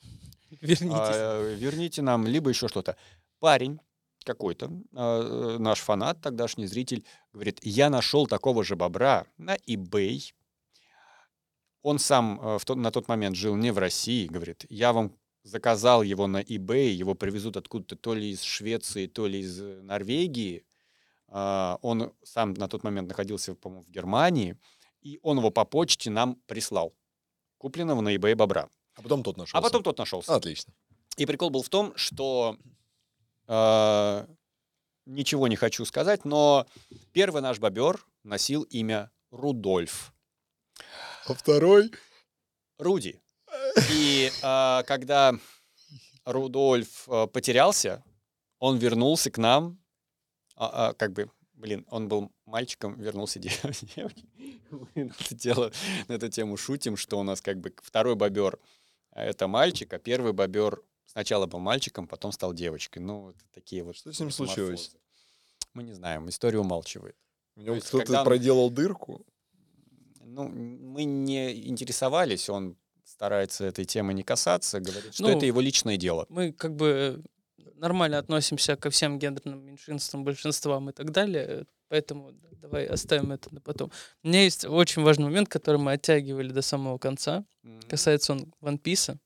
Вернитесь. а, верните нам, либо еще что-то. Парень какой-то, а, наш фанат, тогдашний зритель, говорит, я нашел такого же бобра на eBay. Он сам э, в тот- на тот момент жил не в России, говорит, я вам заказал его на eBay, его привезут откуда-то то ли из Швеции, то ли из э, Норвегии. А, Он сам на тот момент находился, по-моему, в Германии, и он его по почте нам прислал, купленного на eBay бобра. А потом тот нашелся. А потом тот нашелся. Отлично. И прикол был в том, что э, ничего не хочу сказать, но первый наш бобер носил имя Рудольф. А второй? Руди. И э, когда Рудольф э, потерялся, он вернулся к нам, а, а, как бы, блин, он был мальчиком, вернулся дев- девочкой. Мы на это дело- на эту тему шутим, что у нас как бы второй бобер — это мальчик, а первый бобер сначала был мальчиком, потом стал девочкой. Ну, вот такие вот Что с ним случилось? Мы не знаем, история умалчивает. Нем есть, кто-то он- проделал дырку? Ну, мы не интересовались, он старается этой темы не касаться, говорит, что Ну, это его личное дело. Мы как бы нормально относимся ко всем гендерным меньшинствам, большинствам и так далее, поэтому давай оставим это на потом. У меня есть очень важный момент, который мы оттягивали до самого конца. М, Касается он One Piece.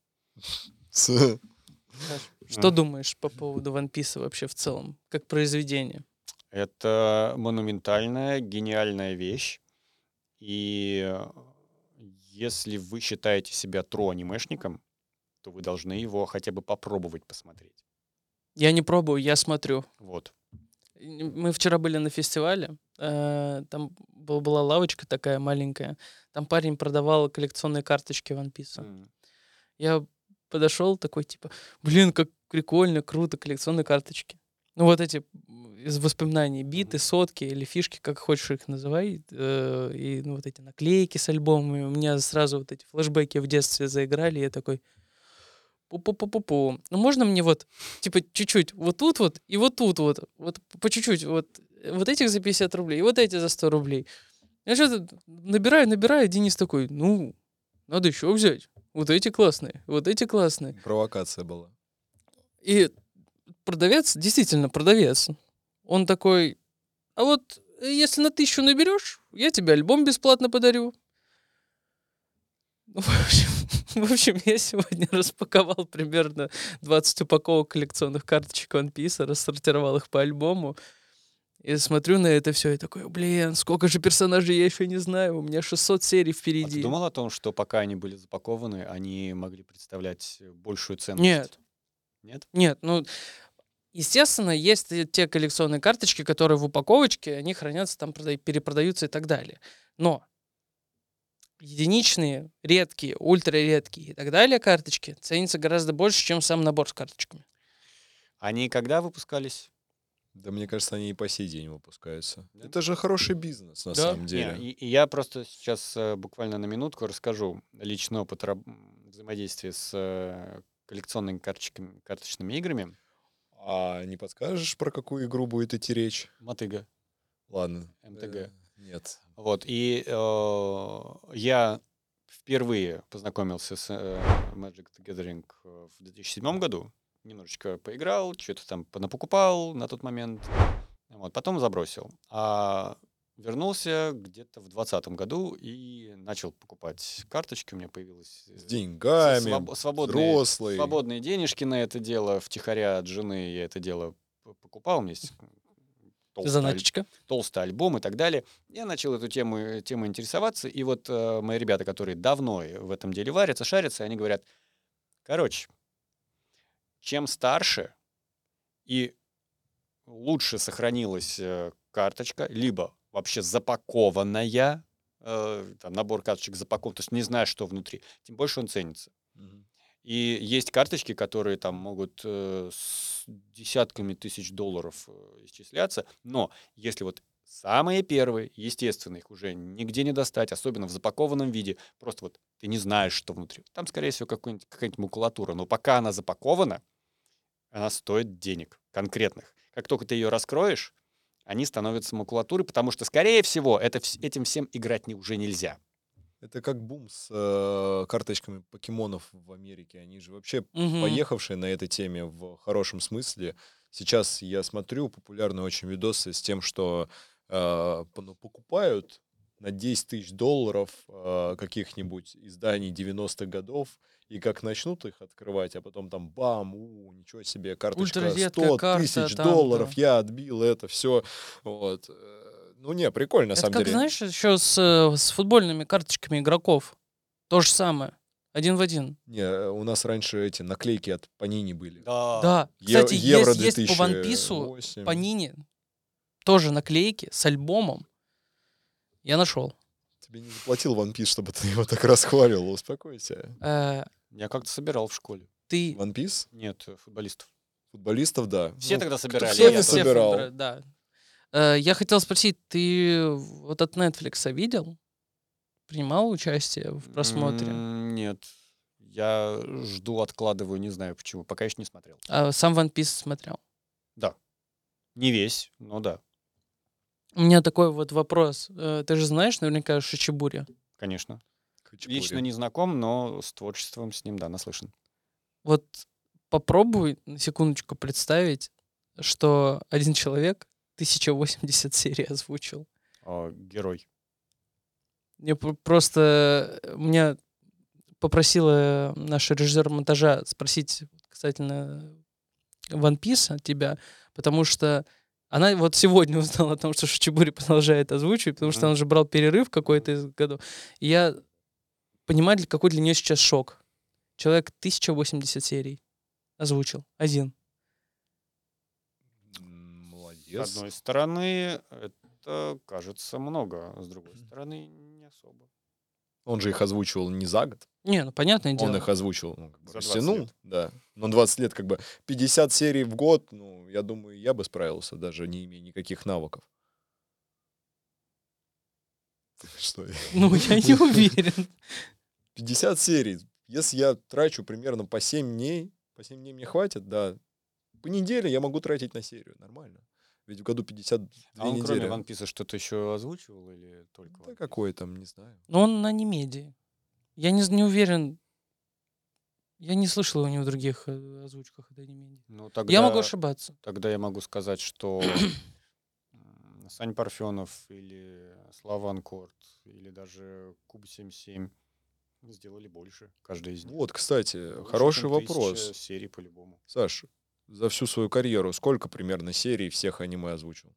Что думаешь по поводу One Piece вообще в целом, как произведение? Это монументальная, гениальная вещь. И если вы считаете себя тру-анимешником, то вы должны его хотя бы попробовать посмотреть. Я не пробую, я смотрю. Вот. Мы вчера были на фестивале, э, там был- была лавочка такая маленькая, там парень продавал коллекционные карточки One Piece. М. Я подошел такой, типа, блин, как прикольно, круто, коллекционные карточки. Ну, вот эти из воспоминаний биты, сотки или фишки, как хочешь их называй, э, и ну, вот эти наклейки с альбомами. У меня сразу вот эти флешбеки в детстве заиграли, и я такой, пу-пу-пу-пу-пу. Ну, можно мне вот, типа, чуть-чуть вот тут вот и вот тут вот, вот по чуть-чуть, вот, э, вот этих за 50 рублей, и вот эти за 100 рублей. Я что-то набираю, набираю, Денис такой, ну, надо еще взять. Вот эти классные, вот эти классные. Провокация была. И продавец, действительно продавец, он такой, а вот э, если на тысячу наберешь, я тебе альбом бесплатно подарю. Ну, в общем, В общем, я сегодня распаковал примерно 20 упаковок коллекционных карточек One Piece, рассортировал их по альбому. И смотрю на это все и такой, блин, сколько же персонажей я еще не знаю, у меня 600 серий А ты впереди. думал о том, что пока они были запакованы, они могли представлять большую ценность? Нет. Нет? Нет, ну, естественно, есть те коллекционные карточки, которые в упаковочке, они хранятся, там прода- перепродаются и так далее. Но единичные, редкие, ультраредкие и так далее карточки ценятся гораздо больше, чем сам набор с карточками. Они когда выпускались? Да мне кажется, они и по сей день выпускаются. Да? Это же хороший бизнес, на Да. самом Не, деле. и, и я просто сейчас э, буквально на минутку расскажу личный опыт раб- взаимодействия с э, коллекционными карточками, карточными играми. А не подскажешь, про какую игру будет идти речь? Мотыга. Ладно. МТГ. Нет. Вот, и э, я впервые познакомился с э, Magic the Gathering э, в 2007 году. Немножечко поиграл, что-то там понапокупал на тот момент. Вот, потом забросил. А вернулся где-то в 2020 году и начал покупать карточки. У меня появилось... С э, деньгами, своб- свободные, взрослый. свободные денежки на это дело. Втихаря от жены я это дело покупал. У меня есть толстый Заначечка. толстый альбом и так далее. Я начал эту тему, тему интересоваться, и вот э, мои ребята, которые давно в этом деле варятся, шарятся, они говорят, короче, чем старше и лучше сохранилась э, карточка, либо вообще запакованная, э, там набор карточек запакован, то есть не знаешь, что внутри, тем больше он ценится. Мгм. И есть карточки, которые там могут э, с десятками тысяч долларов э, исчисляться, но если вот самые первые, естественно, их уже нигде не достать, особенно в запакованном виде, просто вот ты не знаешь, что внутри. Там, скорее всего, какая-нибудь макулатура, но пока она запакована, она стоит денег конкретных. Как только ты ее раскроешь, они становятся макулатурой, потому что, скорее всего, это, этим всем играть не, уже нельзя. Это как бум с э, карточками покемонов в Америке. Они же вообще Мгм. поехавшие на этой теме в хорошем смысле. Сейчас я смотрю популярные очень видосы с тем, что э, ну, покупают на 10 тысяч долларов э, каких-нибудь изданий 90-х годов, и как начнут их открывать, а потом там бам, у, ничего себе, карточка Ультраредкая 100 карта, тысяч там, долларов, да. я отбил это все. Вот. Ну не, прикольно, на Это самом как, деле. знаешь, еще с, э, с футбольными карточками игроков. То же самое. Один в один. Не, э, у нас раньше эти наклейки от Панини были. Да. Е- Кстати, Евро есть, есть по One Piece 2008. Панини тоже наклейки с альбомом. Я нашел. Тебе не заплатил One Piece, чтобы ты его так расхваливал. Успокойся. Э, Я как-то собирал в школе. ты One Piece? Нет, э, футболистов. Футболистов, да. Все Ну, тогда собирали. все я не тоже. собирал. футболы, да. Э, я хотел спросить, ты вот от Netflix видел? Принимал участие в просмотре? Нет. Я жду, откладываю, не знаю почему. Пока еще не смотрел. А сам One Piece смотрел? Не весь, но да, У меня такой вот вопрос. Э, Ты же знаешь наверняка Шичибури? конечно. Хачапури. Лично не знаком, но с творчеством с ним, да, наслышан. Вот попробуй на секундочку представить, что один человек 1080 серий озвучил. О, герой. Мне пр- просто э, меня попросила наша режиссер монтажа спросить касательно One Piece от тебя, потому что она вот сегодня узнала о том, что Шичибури продолжает озвучивать, потому что он же брал перерыв какой-то из году. И я понимаю, какой для нее сейчас шок. Человек 1080 серий озвучил. Один. С одной стороны, это кажется много, а с другой стороны, не особо. Он же их озвучивал не за год. Не, ну понятное дело. Он их озвучил, ну, как бы За 20 растянул, лет. да. Но 20 лет, как бы, 50 серий в год, ну, я думаю, я бы справился, даже не имея никаких навыков. Что? Ну, я не уверен. 50 серий. Если я трачу примерно по 7 дней, по 7 дней мне хватит, да. По неделе я могу тратить на серию, нормально. Ведь в году 52 А он недели. кроме One Piece что-то еще озвучивал или только Да какой там, не знаю. Но он на немедии. Я не, не уверен. Я не слышал у него в других э, озвучках этой немедии. Ну, тогда, Я могу ошибаться. Тогда я могу сказать, что Сань Парфенов или Слава Анкорт или даже Куб 77 Сделали больше, каждый из них. Вот, кстати, Больше, хороший вопрос. серий по-любому. Саш, за всю свою карьеру сколько примерно серий всех аниме озвучил?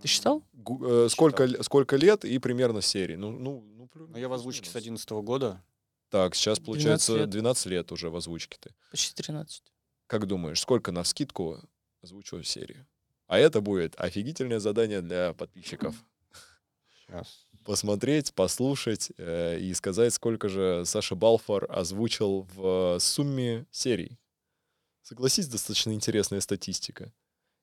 Ты считал? Гу- э, сколько, л- сколько лет и примерно серий? Ну, ну, ну, плю- Ну, я в озвучке с плюс-минус. 11 года. Так, сейчас 12 получается лет. 12 лет уже в озвучке ты. Почти 13. Как думаешь, сколько на скидку озвучил серии? А это будет офигительное задание для подписчиков. Сейчас. Посмотреть, послушать э, и сказать, сколько же Саша Балфор озвучил в сумме серий. Согласись, достаточно интересная статистика.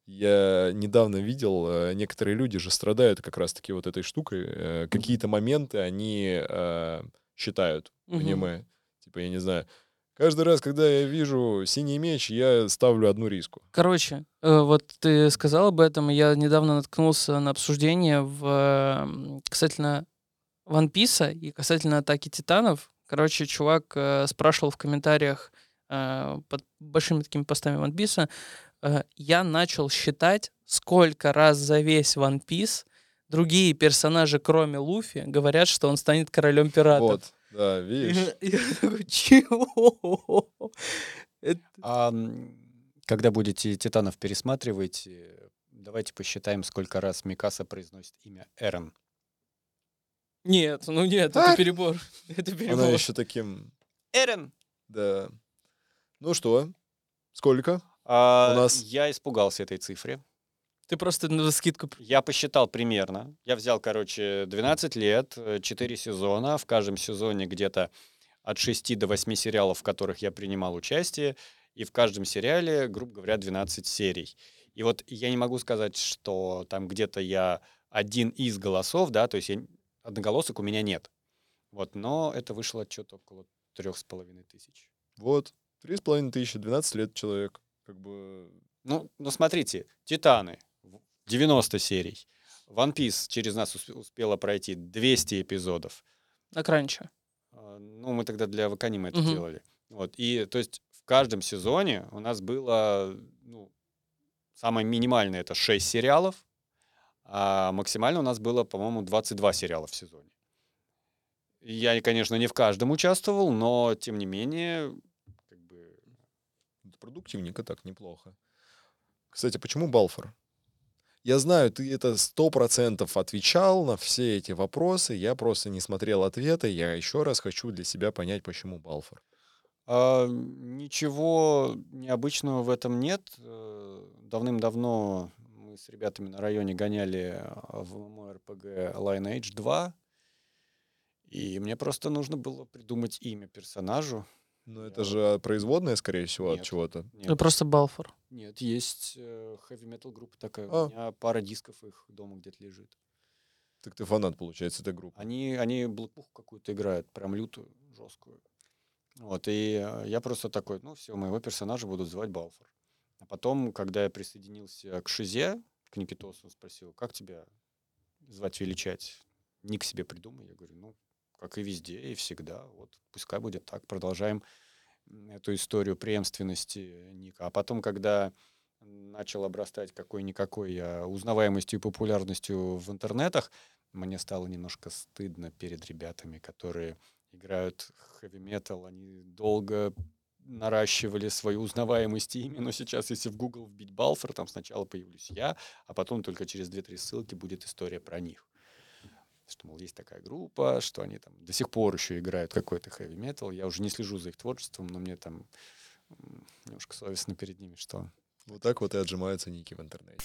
Я недавно видел, э, некоторые люди же страдают как раз-таки вот этой штукой. э, Какие-то моменты они э, считают Мгм. аниме. Типа, я не знаю, каждый раз, когда я вижу синий меч, я ставлю одну риску. Короче, вот ты сказал об этом, я недавно наткнулся на обсуждение в, касательно One Piece и касательно Атаки Титанов. Короче, чувак спрашивал в комментариях под большими такими постами One Piece, э, я начал считать, сколько раз за весь One Piece другие персонажи, кроме Луфи, говорят, что он станет королем пиратов. Вот, да, видишь. Я такой, чего? А когда будете «Титанов» пересматривать, э, давайте посчитаем, сколько раз Микаса произносит имя Эрен. Нет, ну нет, это Так. перебор. Это Она перебор. еще таким, Эрен! да. Ну что, сколько? А, У нас- Я испугался этой цифры. Ты просто на скидку. Я посчитал примерно. Я взял, короче, 12 лет, 4 сезона. В каждом сезоне где-то от 6 до 8 сериалов, в которых я принимал участие. И в каждом сериале, грубо говоря, 12 серий. И вот я не могу сказать, что там где-то я один из голосов, да, то есть я- одноголосок у меня нет. Вот, но это вышло что-то около трех с половиной тысяч. Вот, три с половиной тысячи, 12 лет человек. Как бы, Ну, ну смотрите, Титаны, в- 90 серий. One Piece через нас усп- успела пройти 200 эпизодов. На кранче. А, Ну, мы тогда для Ваканима это Мгм. делали. Вот. И, то есть, в каждом сезоне у нас было, ну, самое минимальное это 6 сериалов, а максимально у нас было, по-моему, 22 сериала в сезоне. Я, конечно, не в каждом участвовал, но, тем не менее, продуктивненько так, неплохо. Кстати, почему Балфор? Я знаю, ты это сто процентов отвечал на все эти вопросы, я просто не смотрел ответы, я еще раз хочу для себя понять, почему Балфор. А, Ничего необычного в этом нет. Э, Давным-давно мы с ребятами на районе гоняли а, в MMORPG Lineage 2. И мне просто нужно было придумать имя персонажу. Ну, Я- это же производная, скорее всего, от чего-то. Это Нет, просто Балфор. нет есть heavy-metal группа такая. А. У меня пара дисков их дома где-то лежит. Так ты фанат, получается, этой группы. Они, они блэкпуху какую-то играют, прям лютую, жесткую. Вот, и э, я просто такой, ну все, моего персонажа будут звать Балфор. А потом, когда я присоединился к Шизе, к Никитосу, спросил, как тебя звать, величать? Ник себе придумай. Я говорю, ну, как и везде, и всегда. Вот, пускай будет так. Продолжаем эту историю преемственности Ника. А потом, когда начал обрастать какой-никакой а, узнаваемостью и популярностью в интернетах, мне стало немножко стыдно перед ребятами, которые играют хэви метал. Они долго наращивали свою узнаваемость имя, но сейчас, если в Google вбить Балфор, там сначала появлюсь я, а потом только через 2-3 ссылки будет история про них. Что, мол, есть такая группа, что они там до сих пор еще играют какой-то хэви метал. Я уже не слежу за их творчеством, но мне там немножко совестно перед ними, что Вот так вот и отжимаются ники в интернете.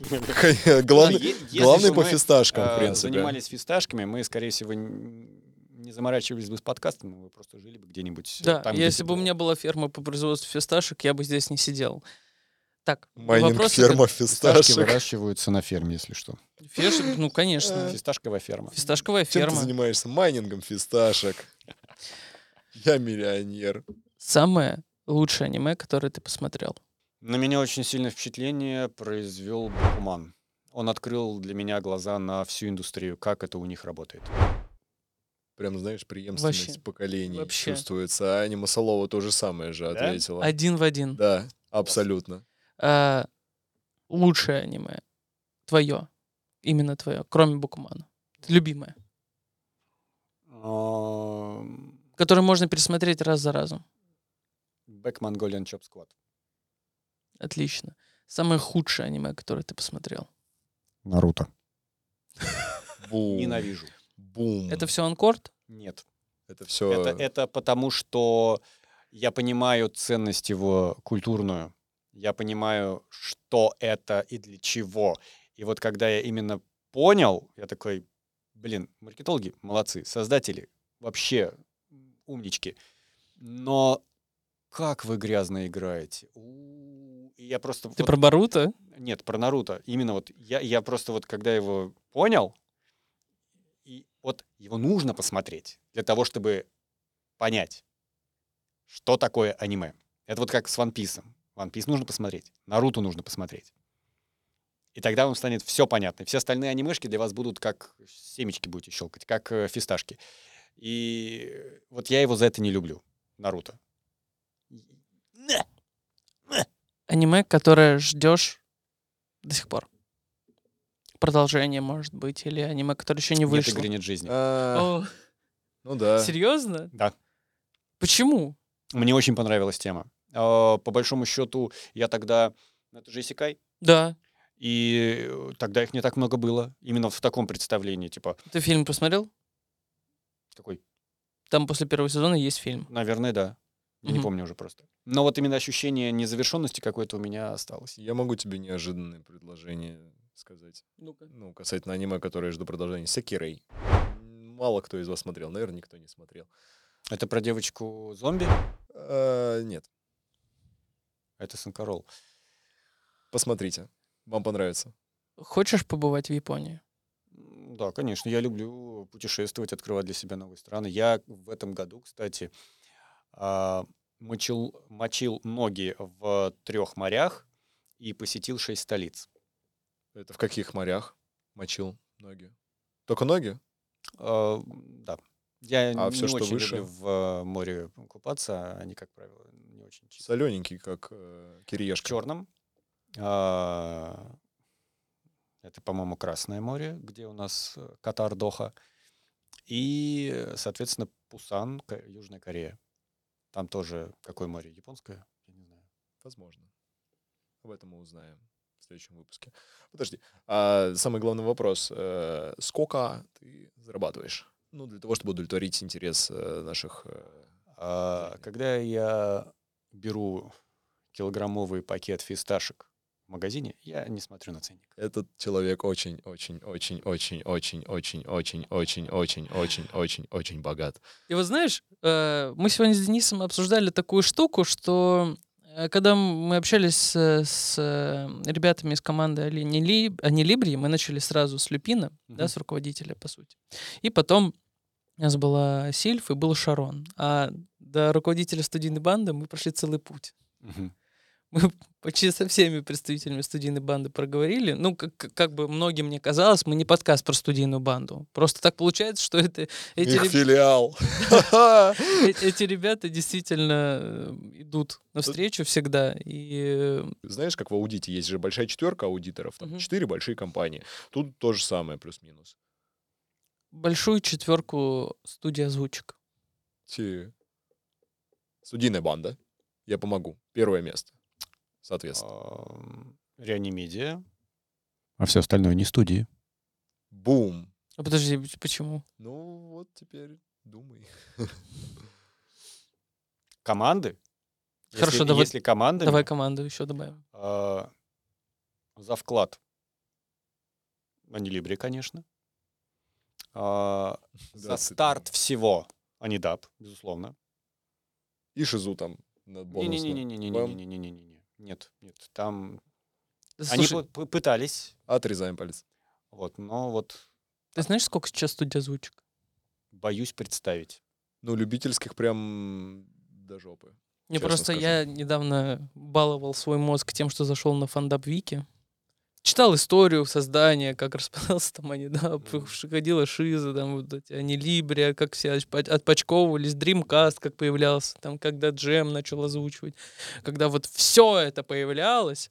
Главный, если главный по мы, фисташкам, в э, принципе. занимались фисташками, мы, скорее всего, не заморачивались бы с подкастом, мы просто жили бы где-нибудь э, Да, там, где если бы у меня была ферма по производству фисташек, я бы здесь не сидел. Так, Майнинг вопросы ферма Фисташки фисташек. выращиваются на ферме, если что. Фиш- ну, конечно. Фисташковая ферма. Фисташковая Чем ты ферма. занимаешься? Майнингом фисташек. Я миллионер. Самое лучшее аниме, которое ты посмотрел. На меня очень сильное впечатление произвел Бакуман. Он открыл для меня глаза на всю индустрию, как это у них работает. Прям, знаешь, преемственность Вообще. поколений Вообще. чувствуется. А Аня Масалова то же самое же Да? ответила. Один в один. Да, абсолютно. А, лучшее аниме. твое, именно твое, кроме Букумана? Любимое, которое можно пересмотреть раз за разом. Back Mongolian Chop Squad. Отлично. Самое худшее аниме, которое ты посмотрел. Наруто. Бум. Ненавижу. Бум. Это все анкорд? Нет. Это все... Это, это потому, что я понимаю ценность его культурную. Я понимаю, что это и для чего. И вот когда я именно понял, я такой, блин, маркетологи молодцы, создатели вообще умнички. Но как вы грязно играете. И я просто... Ты вот- про Баруто? Нет, про Наруто. Именно вот я, я просто вот когда его понял, и вот его нужно посмотреть для того, чтобы понять, что такое аниме. Это вот как с One Piece. One Piece нужно посмотреть, Наруто нужно посмотреть. И тогда вам станет все понятно. Все остальные анимешки для вас будут как семечки будете щелкать, как э, фисташки. И вот я его за это не люблю, Наруто. Аниме, которое ждешь до сих пор. Продолжение, может быть, или аниме, которое еще не Нет вышло. игры, нет жизни. А, Ну да. серьезно? Да. Почему? Мне очень понравилась тема. А, По большому счету, я тогда... ну, Это же Исекай. Да. И э, тогда их не так много было. Именно в таком представлении. Типа, Ты фильм посмотрел? какой? Там после первого сезона есть фильм. Наверное, да. Я не Мгм. помню уже просто. Но вот именно ощущение незавершенности какой-то у меня осталось. Я могу тебе неожиданное предложение сказать. Ну-ка. Ну, касательно аниме, которое я жду продолжения. Секирей. Мало кто из вас смотрел. Наверное, никто не смотрел. Это про девочку-зомби? А, нет. Это Санкарол. Посмотрите. Вам понравится. Хочешь побывать в Японии? Да, конечно, я люблю путешествовать, открывать для себя новые страны. Я в этом году, кстати, а, мочил, мочил ноги в трех морях и посетил шесть столиц. Это в каких морях мочил ноги? Только ноги? А, Да. Я А не что очень выше? люблю в э, море купаться. Они, как правило, не очень чистые. Солененький, как э, В кириешка. черном. а, Это, по-моему, Красное море, где у нас э, Катар, Доха. И, соответственно, Пусан, Южная Корея. Там тоже какое море? Японское? Я не знаю. Возможно. Об этом мы узнаем в следующем выпуске. Подожди. А самый главный вопрос. э, сколько ты зарабатываешь? Ну, для того, чтобы удовлетворить интерес э, наших... э, А. Когда я беру килограммовый пакет фисташек в магазине, я не смотрю на ценник. Этот человек очень, очень, очень, очень, очень, очень, очень, очень, очень, очень, очень, очень богат. И вот знаешь, э, мы сегодня с Денисом обсуждали такую штуку, что э, когда мы общались с, с, э, ребятами из команды Ани Анилибри, мы начали сразу с Люпина, да, Мгм. с руководителя, по сути. И потом у нас была Сильф и был Шарон. А до руководителя студийной банды мы прошли целый путь. Мы почти со всеми представителями студийной банды проговорили. Ну, как, как- бы многим мне казалось, мы не подкаст про студийную банду. Просто так получается, что это, эти, Их реб- филиал. э- эти ребята действительно э, идут навстречу всегда. И э, Знаешь, как в аудите есть же большая четверка аудиторов, там четыре большие компании. Тут то же самое, плюс-минус. Большую четверку студия озвучек. Те- Студийная банда. Я помогу. Первое место. Соответственно. Ам, Реанимедиа. А все остальное не студии. Бум. А подожди, почему? Ну, вот теперь думай. Команды. Хорошо, если, давай- если командами, Давай команду еще добавим. а, за вклад. Анилибри, конечно. А, за старт всего. Анидап, безусловно. И шизу там на бонусно. Не-не-не-не-не-не-не-не-не. Нет, нет. Там они пытались, Отрезаем палец. вот, но вот ты знаешь, сколько сейчас студия озвучек? боюсь представить. Ну, любительских прям до жопы. Не, Честно просто скажу. я недавно баловал свой мозг тем, что зашел на фандап Вики. Читал историю создания, как распадался там они, да, ходила Шиза, там вот эти Анилибрия, как все отпочковывались, Dreamcast как появлялся, там, когда Джем начал озвучивать, когда вот все это появлялось,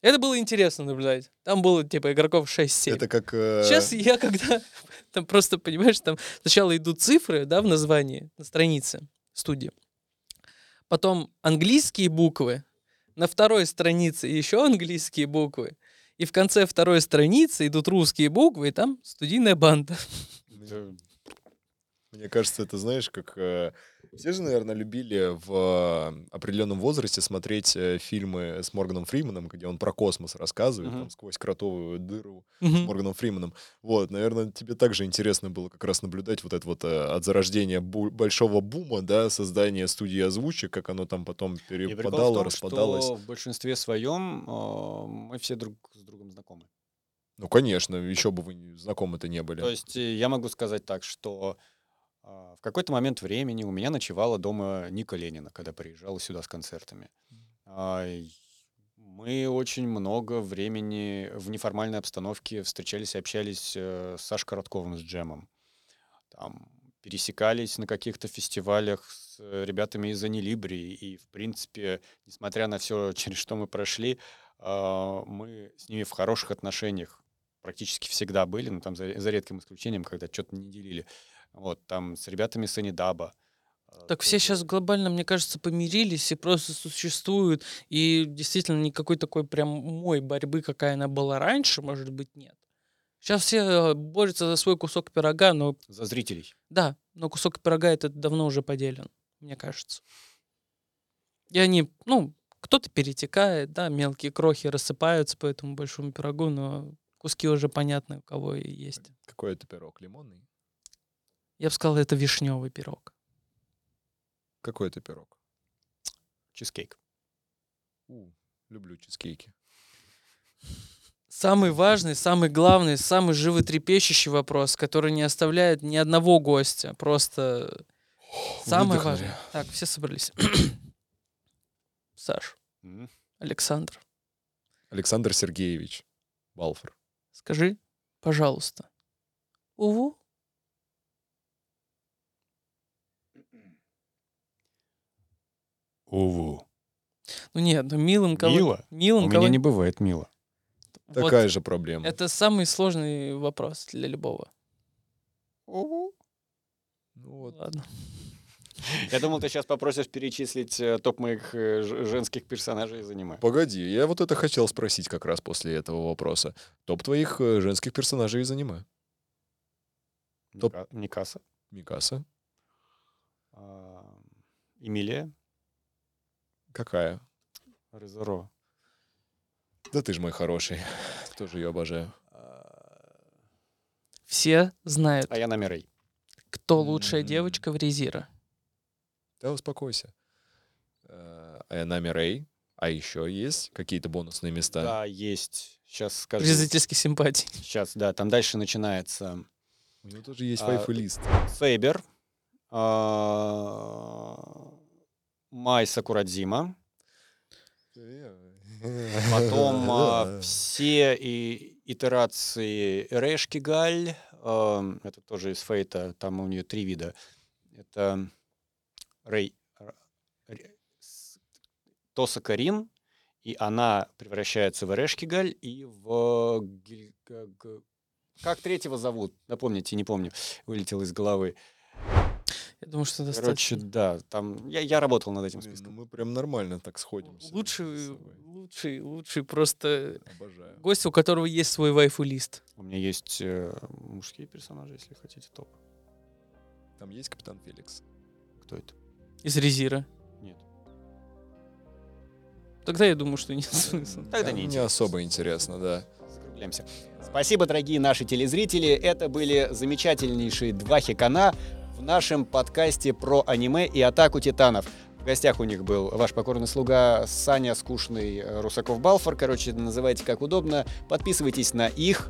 Это было интересно наблюдать. Там было, типа, игроков 6-7. Это как... э, Сейчас я когда... Там просто, понимаешь, там сначала идут цифры, да, в названии, на странице студии. Потом английские буквы. На второй странице еще английские буквы. И в конце второй страницы идут русские буквы, и там студийная банда. Мне, кажется, это, знаешь, как... все же, наверное, любили в определенном возрасте смотреть э, фильмы с Морганом Фриманом, где он про космос рассказывает, Мгм. там, сквозь кротовую дыру с Мгм. Морганом Фриманом. Вот, наверное, тебе также интересно было как раз наблюдать вот это вот э, от зарождения бу- большого бума, да, создания студии озвучек, как оно там потом перепадало, том, распадалось. что в большинстве своем э, мы все друг с другом знакомы. Ну, конечно, еще бы вы знакомы-то не были. То есть э, я могу сказать так, что а, в какой-то момент времени у меня ночевала дома Ника Ленина, когда приезжала сюда с концертами. А, Мы очень много времени в неформальной обстановке встречались и общались э, с Сашей Коротковым, с Джемом. Там пересекались на каких-то фестивалях с ребятами из Анилибри. И, в принципе, несмотря на все, через что мы прошли, а, мы с ними в хороших отношениях практически всегда были, ну, там за, за редким исключением, когда что-то не делили. Вот, там с ребятами с Анидаба. э, Так все сейчас глобально, мне кажется, помирились и просто существуют. И действительно никакой такой прям мой борьбы, какая она была раньше, может быть, нет. Сейчас все э, борются за свой кусок пирога, но За зрителей. да, но кусок пирога этот давно уже поделен, мне кажется. И они, ну, кто-то перетекает, да, мелкие крохи рассыпаются по этому большому пирогу, но куски уже понятны, у кого и есть. Какой это пирог? Лимонный? Я бы сказал, это вишневый пирог. Какой это пирог? Чизкейк. У, люблю чизкейки. Самый важный, самый главный, самый животрепещущий вопрос, который не оставляет ни одного гостя. Просто самое Выдохнули. важное. Так, все собрались. Саш, М. Александр, Александр Сергеевич Балфор. скажи, пожалуйста. Уву. Уву. Ну нет, ну милым кого... Мило? Милым У кого... меня не бывает мило. Вот Такая же проблема. Это самый сложный вопрос для любого. Уву. Ну вот. Ладно. Я думал, ты сейчас попросишь перечислить э, топ моих э, женских персонажей из аниме. Погоди, я вот это хотел спросить как раз после этого вопроса. Топ твоих э, женских персонажей из аниме. Топ. Мика- Микаса. Микаса. а, Эмилия. Какая? Резеро. Да ты ж мой хороший. Тоже ее обожаю. а, Все знают, Аяна Мирей. кто лучшая девочка в Резира. Да успокойся. Э, Айанами Рэй. А еще есть какие-то бонусные места? Да, есть. Сейчас скажу. При зрительской симпатии. Сейчас, да, там дальше начинается У него тоже есть А, вайфу-лист. Сейбер, а, Май Сакурадзима, потом а, все и, итерации Решки Галь, а, это тоже из Фейта, там у нее три вида. Это Рей, Р- Ре- с- Тоса Карин, и она превращается в Решки Галь и в... Г- Как третьего зовут? Напомните, не помню. Вылетел из головы. Я думаю, что Короче, достаточно. да, там я, я работал над этим Блин, ну списком. мы прям нормально так сходимся. Лучший, лучший, лучший просто Обожаю. гость, у которого есть свой вайфу-лист. У меня есть э, мужские персонажи, если хотите, топ. Там есть Капитан Феликс. Кто это? Из Резира. Нет. Тогда я думаю, что нет смысла. Тогда не не особо интересно, да. Закругляемся. Спасибо, дорогие наши телезрители. Это были замечательнейшие два хикана в нашем подкасте про аниме и атаку титанов. В гостях у них был ваш покорный слуга Саня Скучный э, Русаков Балфор. Короче, называйте как удобно. Подписывайтесь на их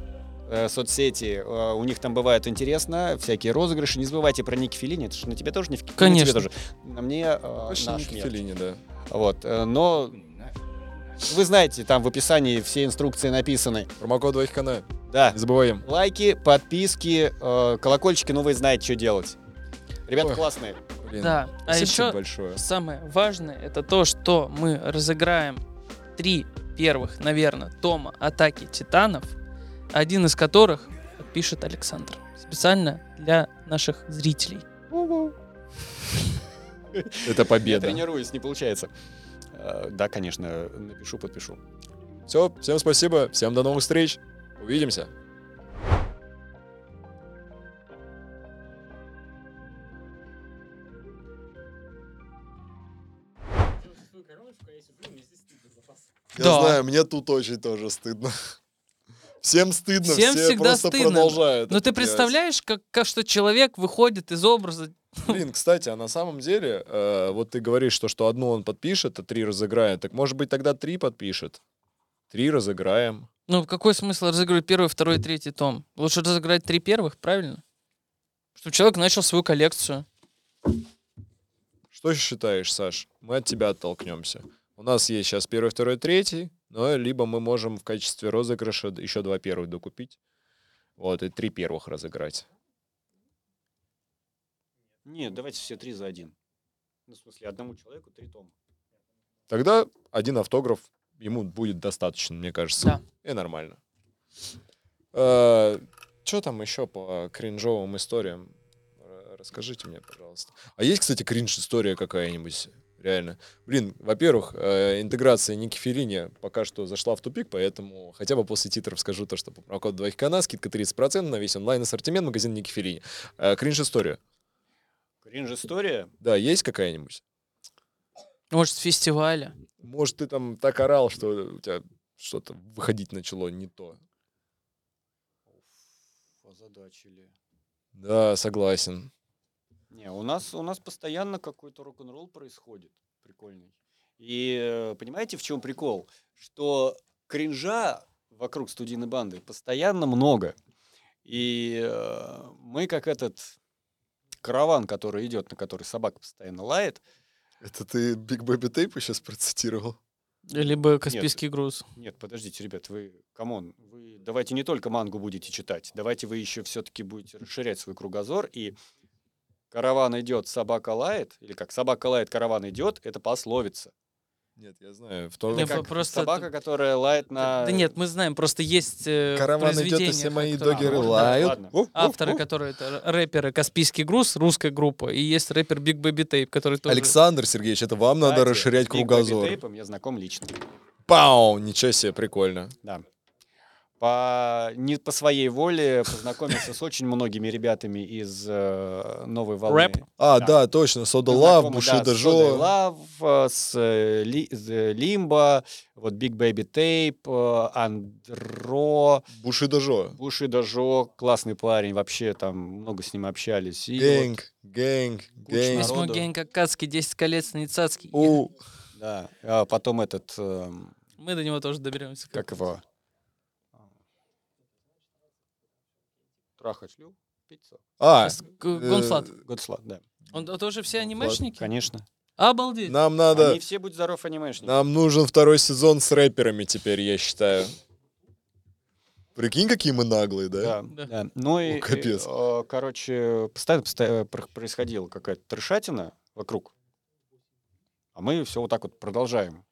э, соцсети. Э, у них там бывает интересно. Всякие розыгрыши. Не забывайте про Ники Филини. Это же на тебе тоже не На Конечно. тебе тоже. На мне Почти наш Ники. Феллини, да. Вот. Но вы знаете, там в описании все инструкции написаны. Промокод Вайхкана. Да. Не забываем. Лайки, подписки, колокольчики, ну вы знаете, что делать. Ребята Ой. классные. Блин, Да, а еще большое. самое важное, это то, что мы разыграем три первых, наверное, тома «Атаки титанов», один из которых пишет Александр. Специально для наших зрителей. Это Я победа. тренируюсь, не получается. Э, Да, конечно, напишу, подпишу. Все, всем спасибо, всем до новых встреч. Увидимся. Я Да. знаю, мне тут очень тоже стыдно. Всем стыдно, Всем все всегда просто стыдно. продолжают. Но ты представляешь, как, как что человек выходит из образа... Блин, кстати, а на самом деле, э, вот ты говоришь, что, что одну он подпишет, а три разыграет. Так может быть тогда три подпишет? Три разыграем. Ну, какой смысл разыгрывать первый, второй, третий том? Лучше разыграть три первых, правильно? Чтобы человек начал свою коллекцию. Что считаешь, Саш? Мы от тебя оттолкнемся. У нас есть сейчас первый, второй, третий, но либо мы можем в качестве розыгрыша еще два первых докупить. Вот, и три первых разыграть. Нет, давайте все три за один. Ну, в смысле, одному человеку три тома. Тогда один автограф ему будет достаточно, мне кажется. Да. И нормально. Что там еще по кринжовым историям? Расскажите мне, пожалуйста. А есть, кстати, кринж-история какая-нибудь? Реально. Блин, во-первых, э, интеграция Ники Ферини пока что зашла в тупик, поэтому хотя бы после титров скажу то, что по промокоду 2 кана скидка 30% на весь онлайн-ассортимент магазин Ники Ферини. Э, кринж-история. Кринж-история. Да, есть какая-нибудь? Может, с фестиваля. Может, ты там так орал, что у тебя что-то выходить начало не то. Озадачили. Да, согласен. Не, у нас, у нас постоянно какой-то рок-н-ролл происходит. Прикольный. И э, понимаете, в чем прикол? Что кринжа вокруг студийной банды постоянно много. И э, мы как этот караван, который идет, на который собака постоянно лает. Это ты Big Baby Tape а сейчас процитировал? Либо Каспийский груз. Нет, подождите, ребят, вы, come on, вы давайте не только мангу будете читать, давайте вы еще все-таки будете расширять свой кругозор, и караван идет, собака лает, или как собака лает, караван идет, это пословица. Нет, я знаю. В том, Да, Это как просто собака, это- которая лает на... Да нет, мы знаем, просто есть э, Караван идет, и все мои которые- догеры может, лают. ладно. Уф, уф, Авторы, уф. которые это рэперы Каспийский груз, русская группа, и есть рэпер Биг Бэби Тейп, который тоже... Александр Сергеевич, это вам надо Кстати, расширять с Big Baby кругозор. Tape я знаком лично. Пау! Ничего себе, прикольно. Да. По, не по своей воле познакомился с очень многими ребятами из э, новой волны. Рэп? А, Да. да, точно. Сода Лав, Бушида да, с Soda Жо. Love, э, с э, Ли- с, э, Лимбо, вот Big Baby Tape, э, Андро, Бушида Жо. Бушида Жо, классный парень, вообще там много с ним общались. И вот, Гэнг, гэнг, гэнг. народу. Письмо Генка Акацкий, 10 колец на Ицацкий. У, да, а потом этот, эм, Мы до него тоже доберемся. как его? Трахачлю? Пицца? А, С- Г- Гонфлат. Годслад, да. Он это уже все анимешники? Конечно. Обалдеть. нам надо... Они все, будь здоров, анимешники. Нам нужен второй сезон с рэперами теперь, я считаю. Прикинь, какие мы наглые, да? Да, Да. да. Ну и, капец. э, короче, постоянно, постоянно пр- происходила какая-то трешатина вокруг. А мы все вот так вот продолжаем.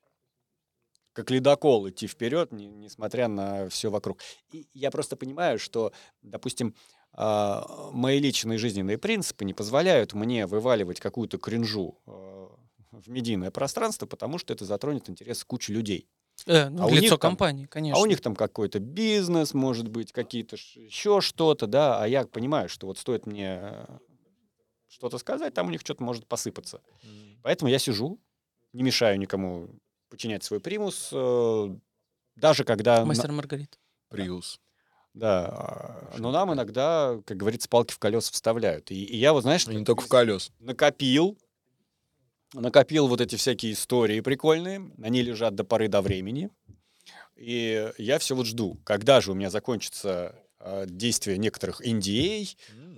Как ледокол идти вперед, не- несмотря на все вокруг. И я просто понимаю, что, допустим, а, мои личные жизненные принципы не позволяют мне вываливать какую-то кринжу э, в медийное пространство, потому что это затронет интерес кучи людей. Э, ну, А у лицо них там- компании, конечно. А у них там какой-то бизнес, может быть, какие-то еще что-то, да, а я понимаю, что вот стоит мне э, что-то сказать, там у них что-то может посыпаться. Поэтому я сижу, не мешаю никому подчинять свой примус, э, даже когда... Мастер и Маргарита. Приус. Да, а, но нам иногда, как говорится, палки в колеса вставляют. И, и я вот, знаешь, И не только в колес. накопил, накопил вот эти всякие истории прикольные, они лежат до поры до времени, и я все вот жду, когда же у меня закончится э, действие некоторых NDA,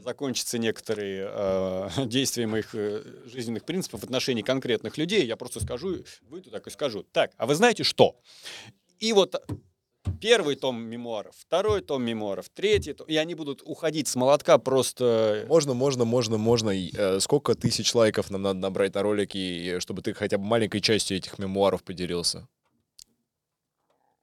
закончатся некоторые э, действия моих э, жизненных принципов в отношении конкретных людей, я просто скажу, выйду так и скажу, так, а вы знаете что? И вот первый том мемуаров, второй том мемуаров, третий том, и они будут уходить с молотка просто... Можно, можно, можно, можно. Э, сколько тысяч лайков нам надо набрать на ролике, и, э, чтобы ты хотя бы маленькой частью этих мемуаров поделился?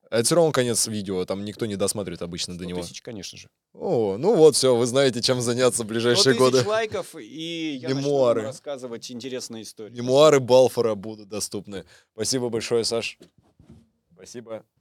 Это все равно конец видео, там никто не досматривает обычно до 100 него. тысяч, конечно же. О, ну вот, все, вы знаете, чем заняться в 100 ближайшие годы. лайков, и я начну Мемуары. вам рассказывать интересные истории. Мемуары Балфора будут доступны. Спасибо большое, Саш. Спасибо.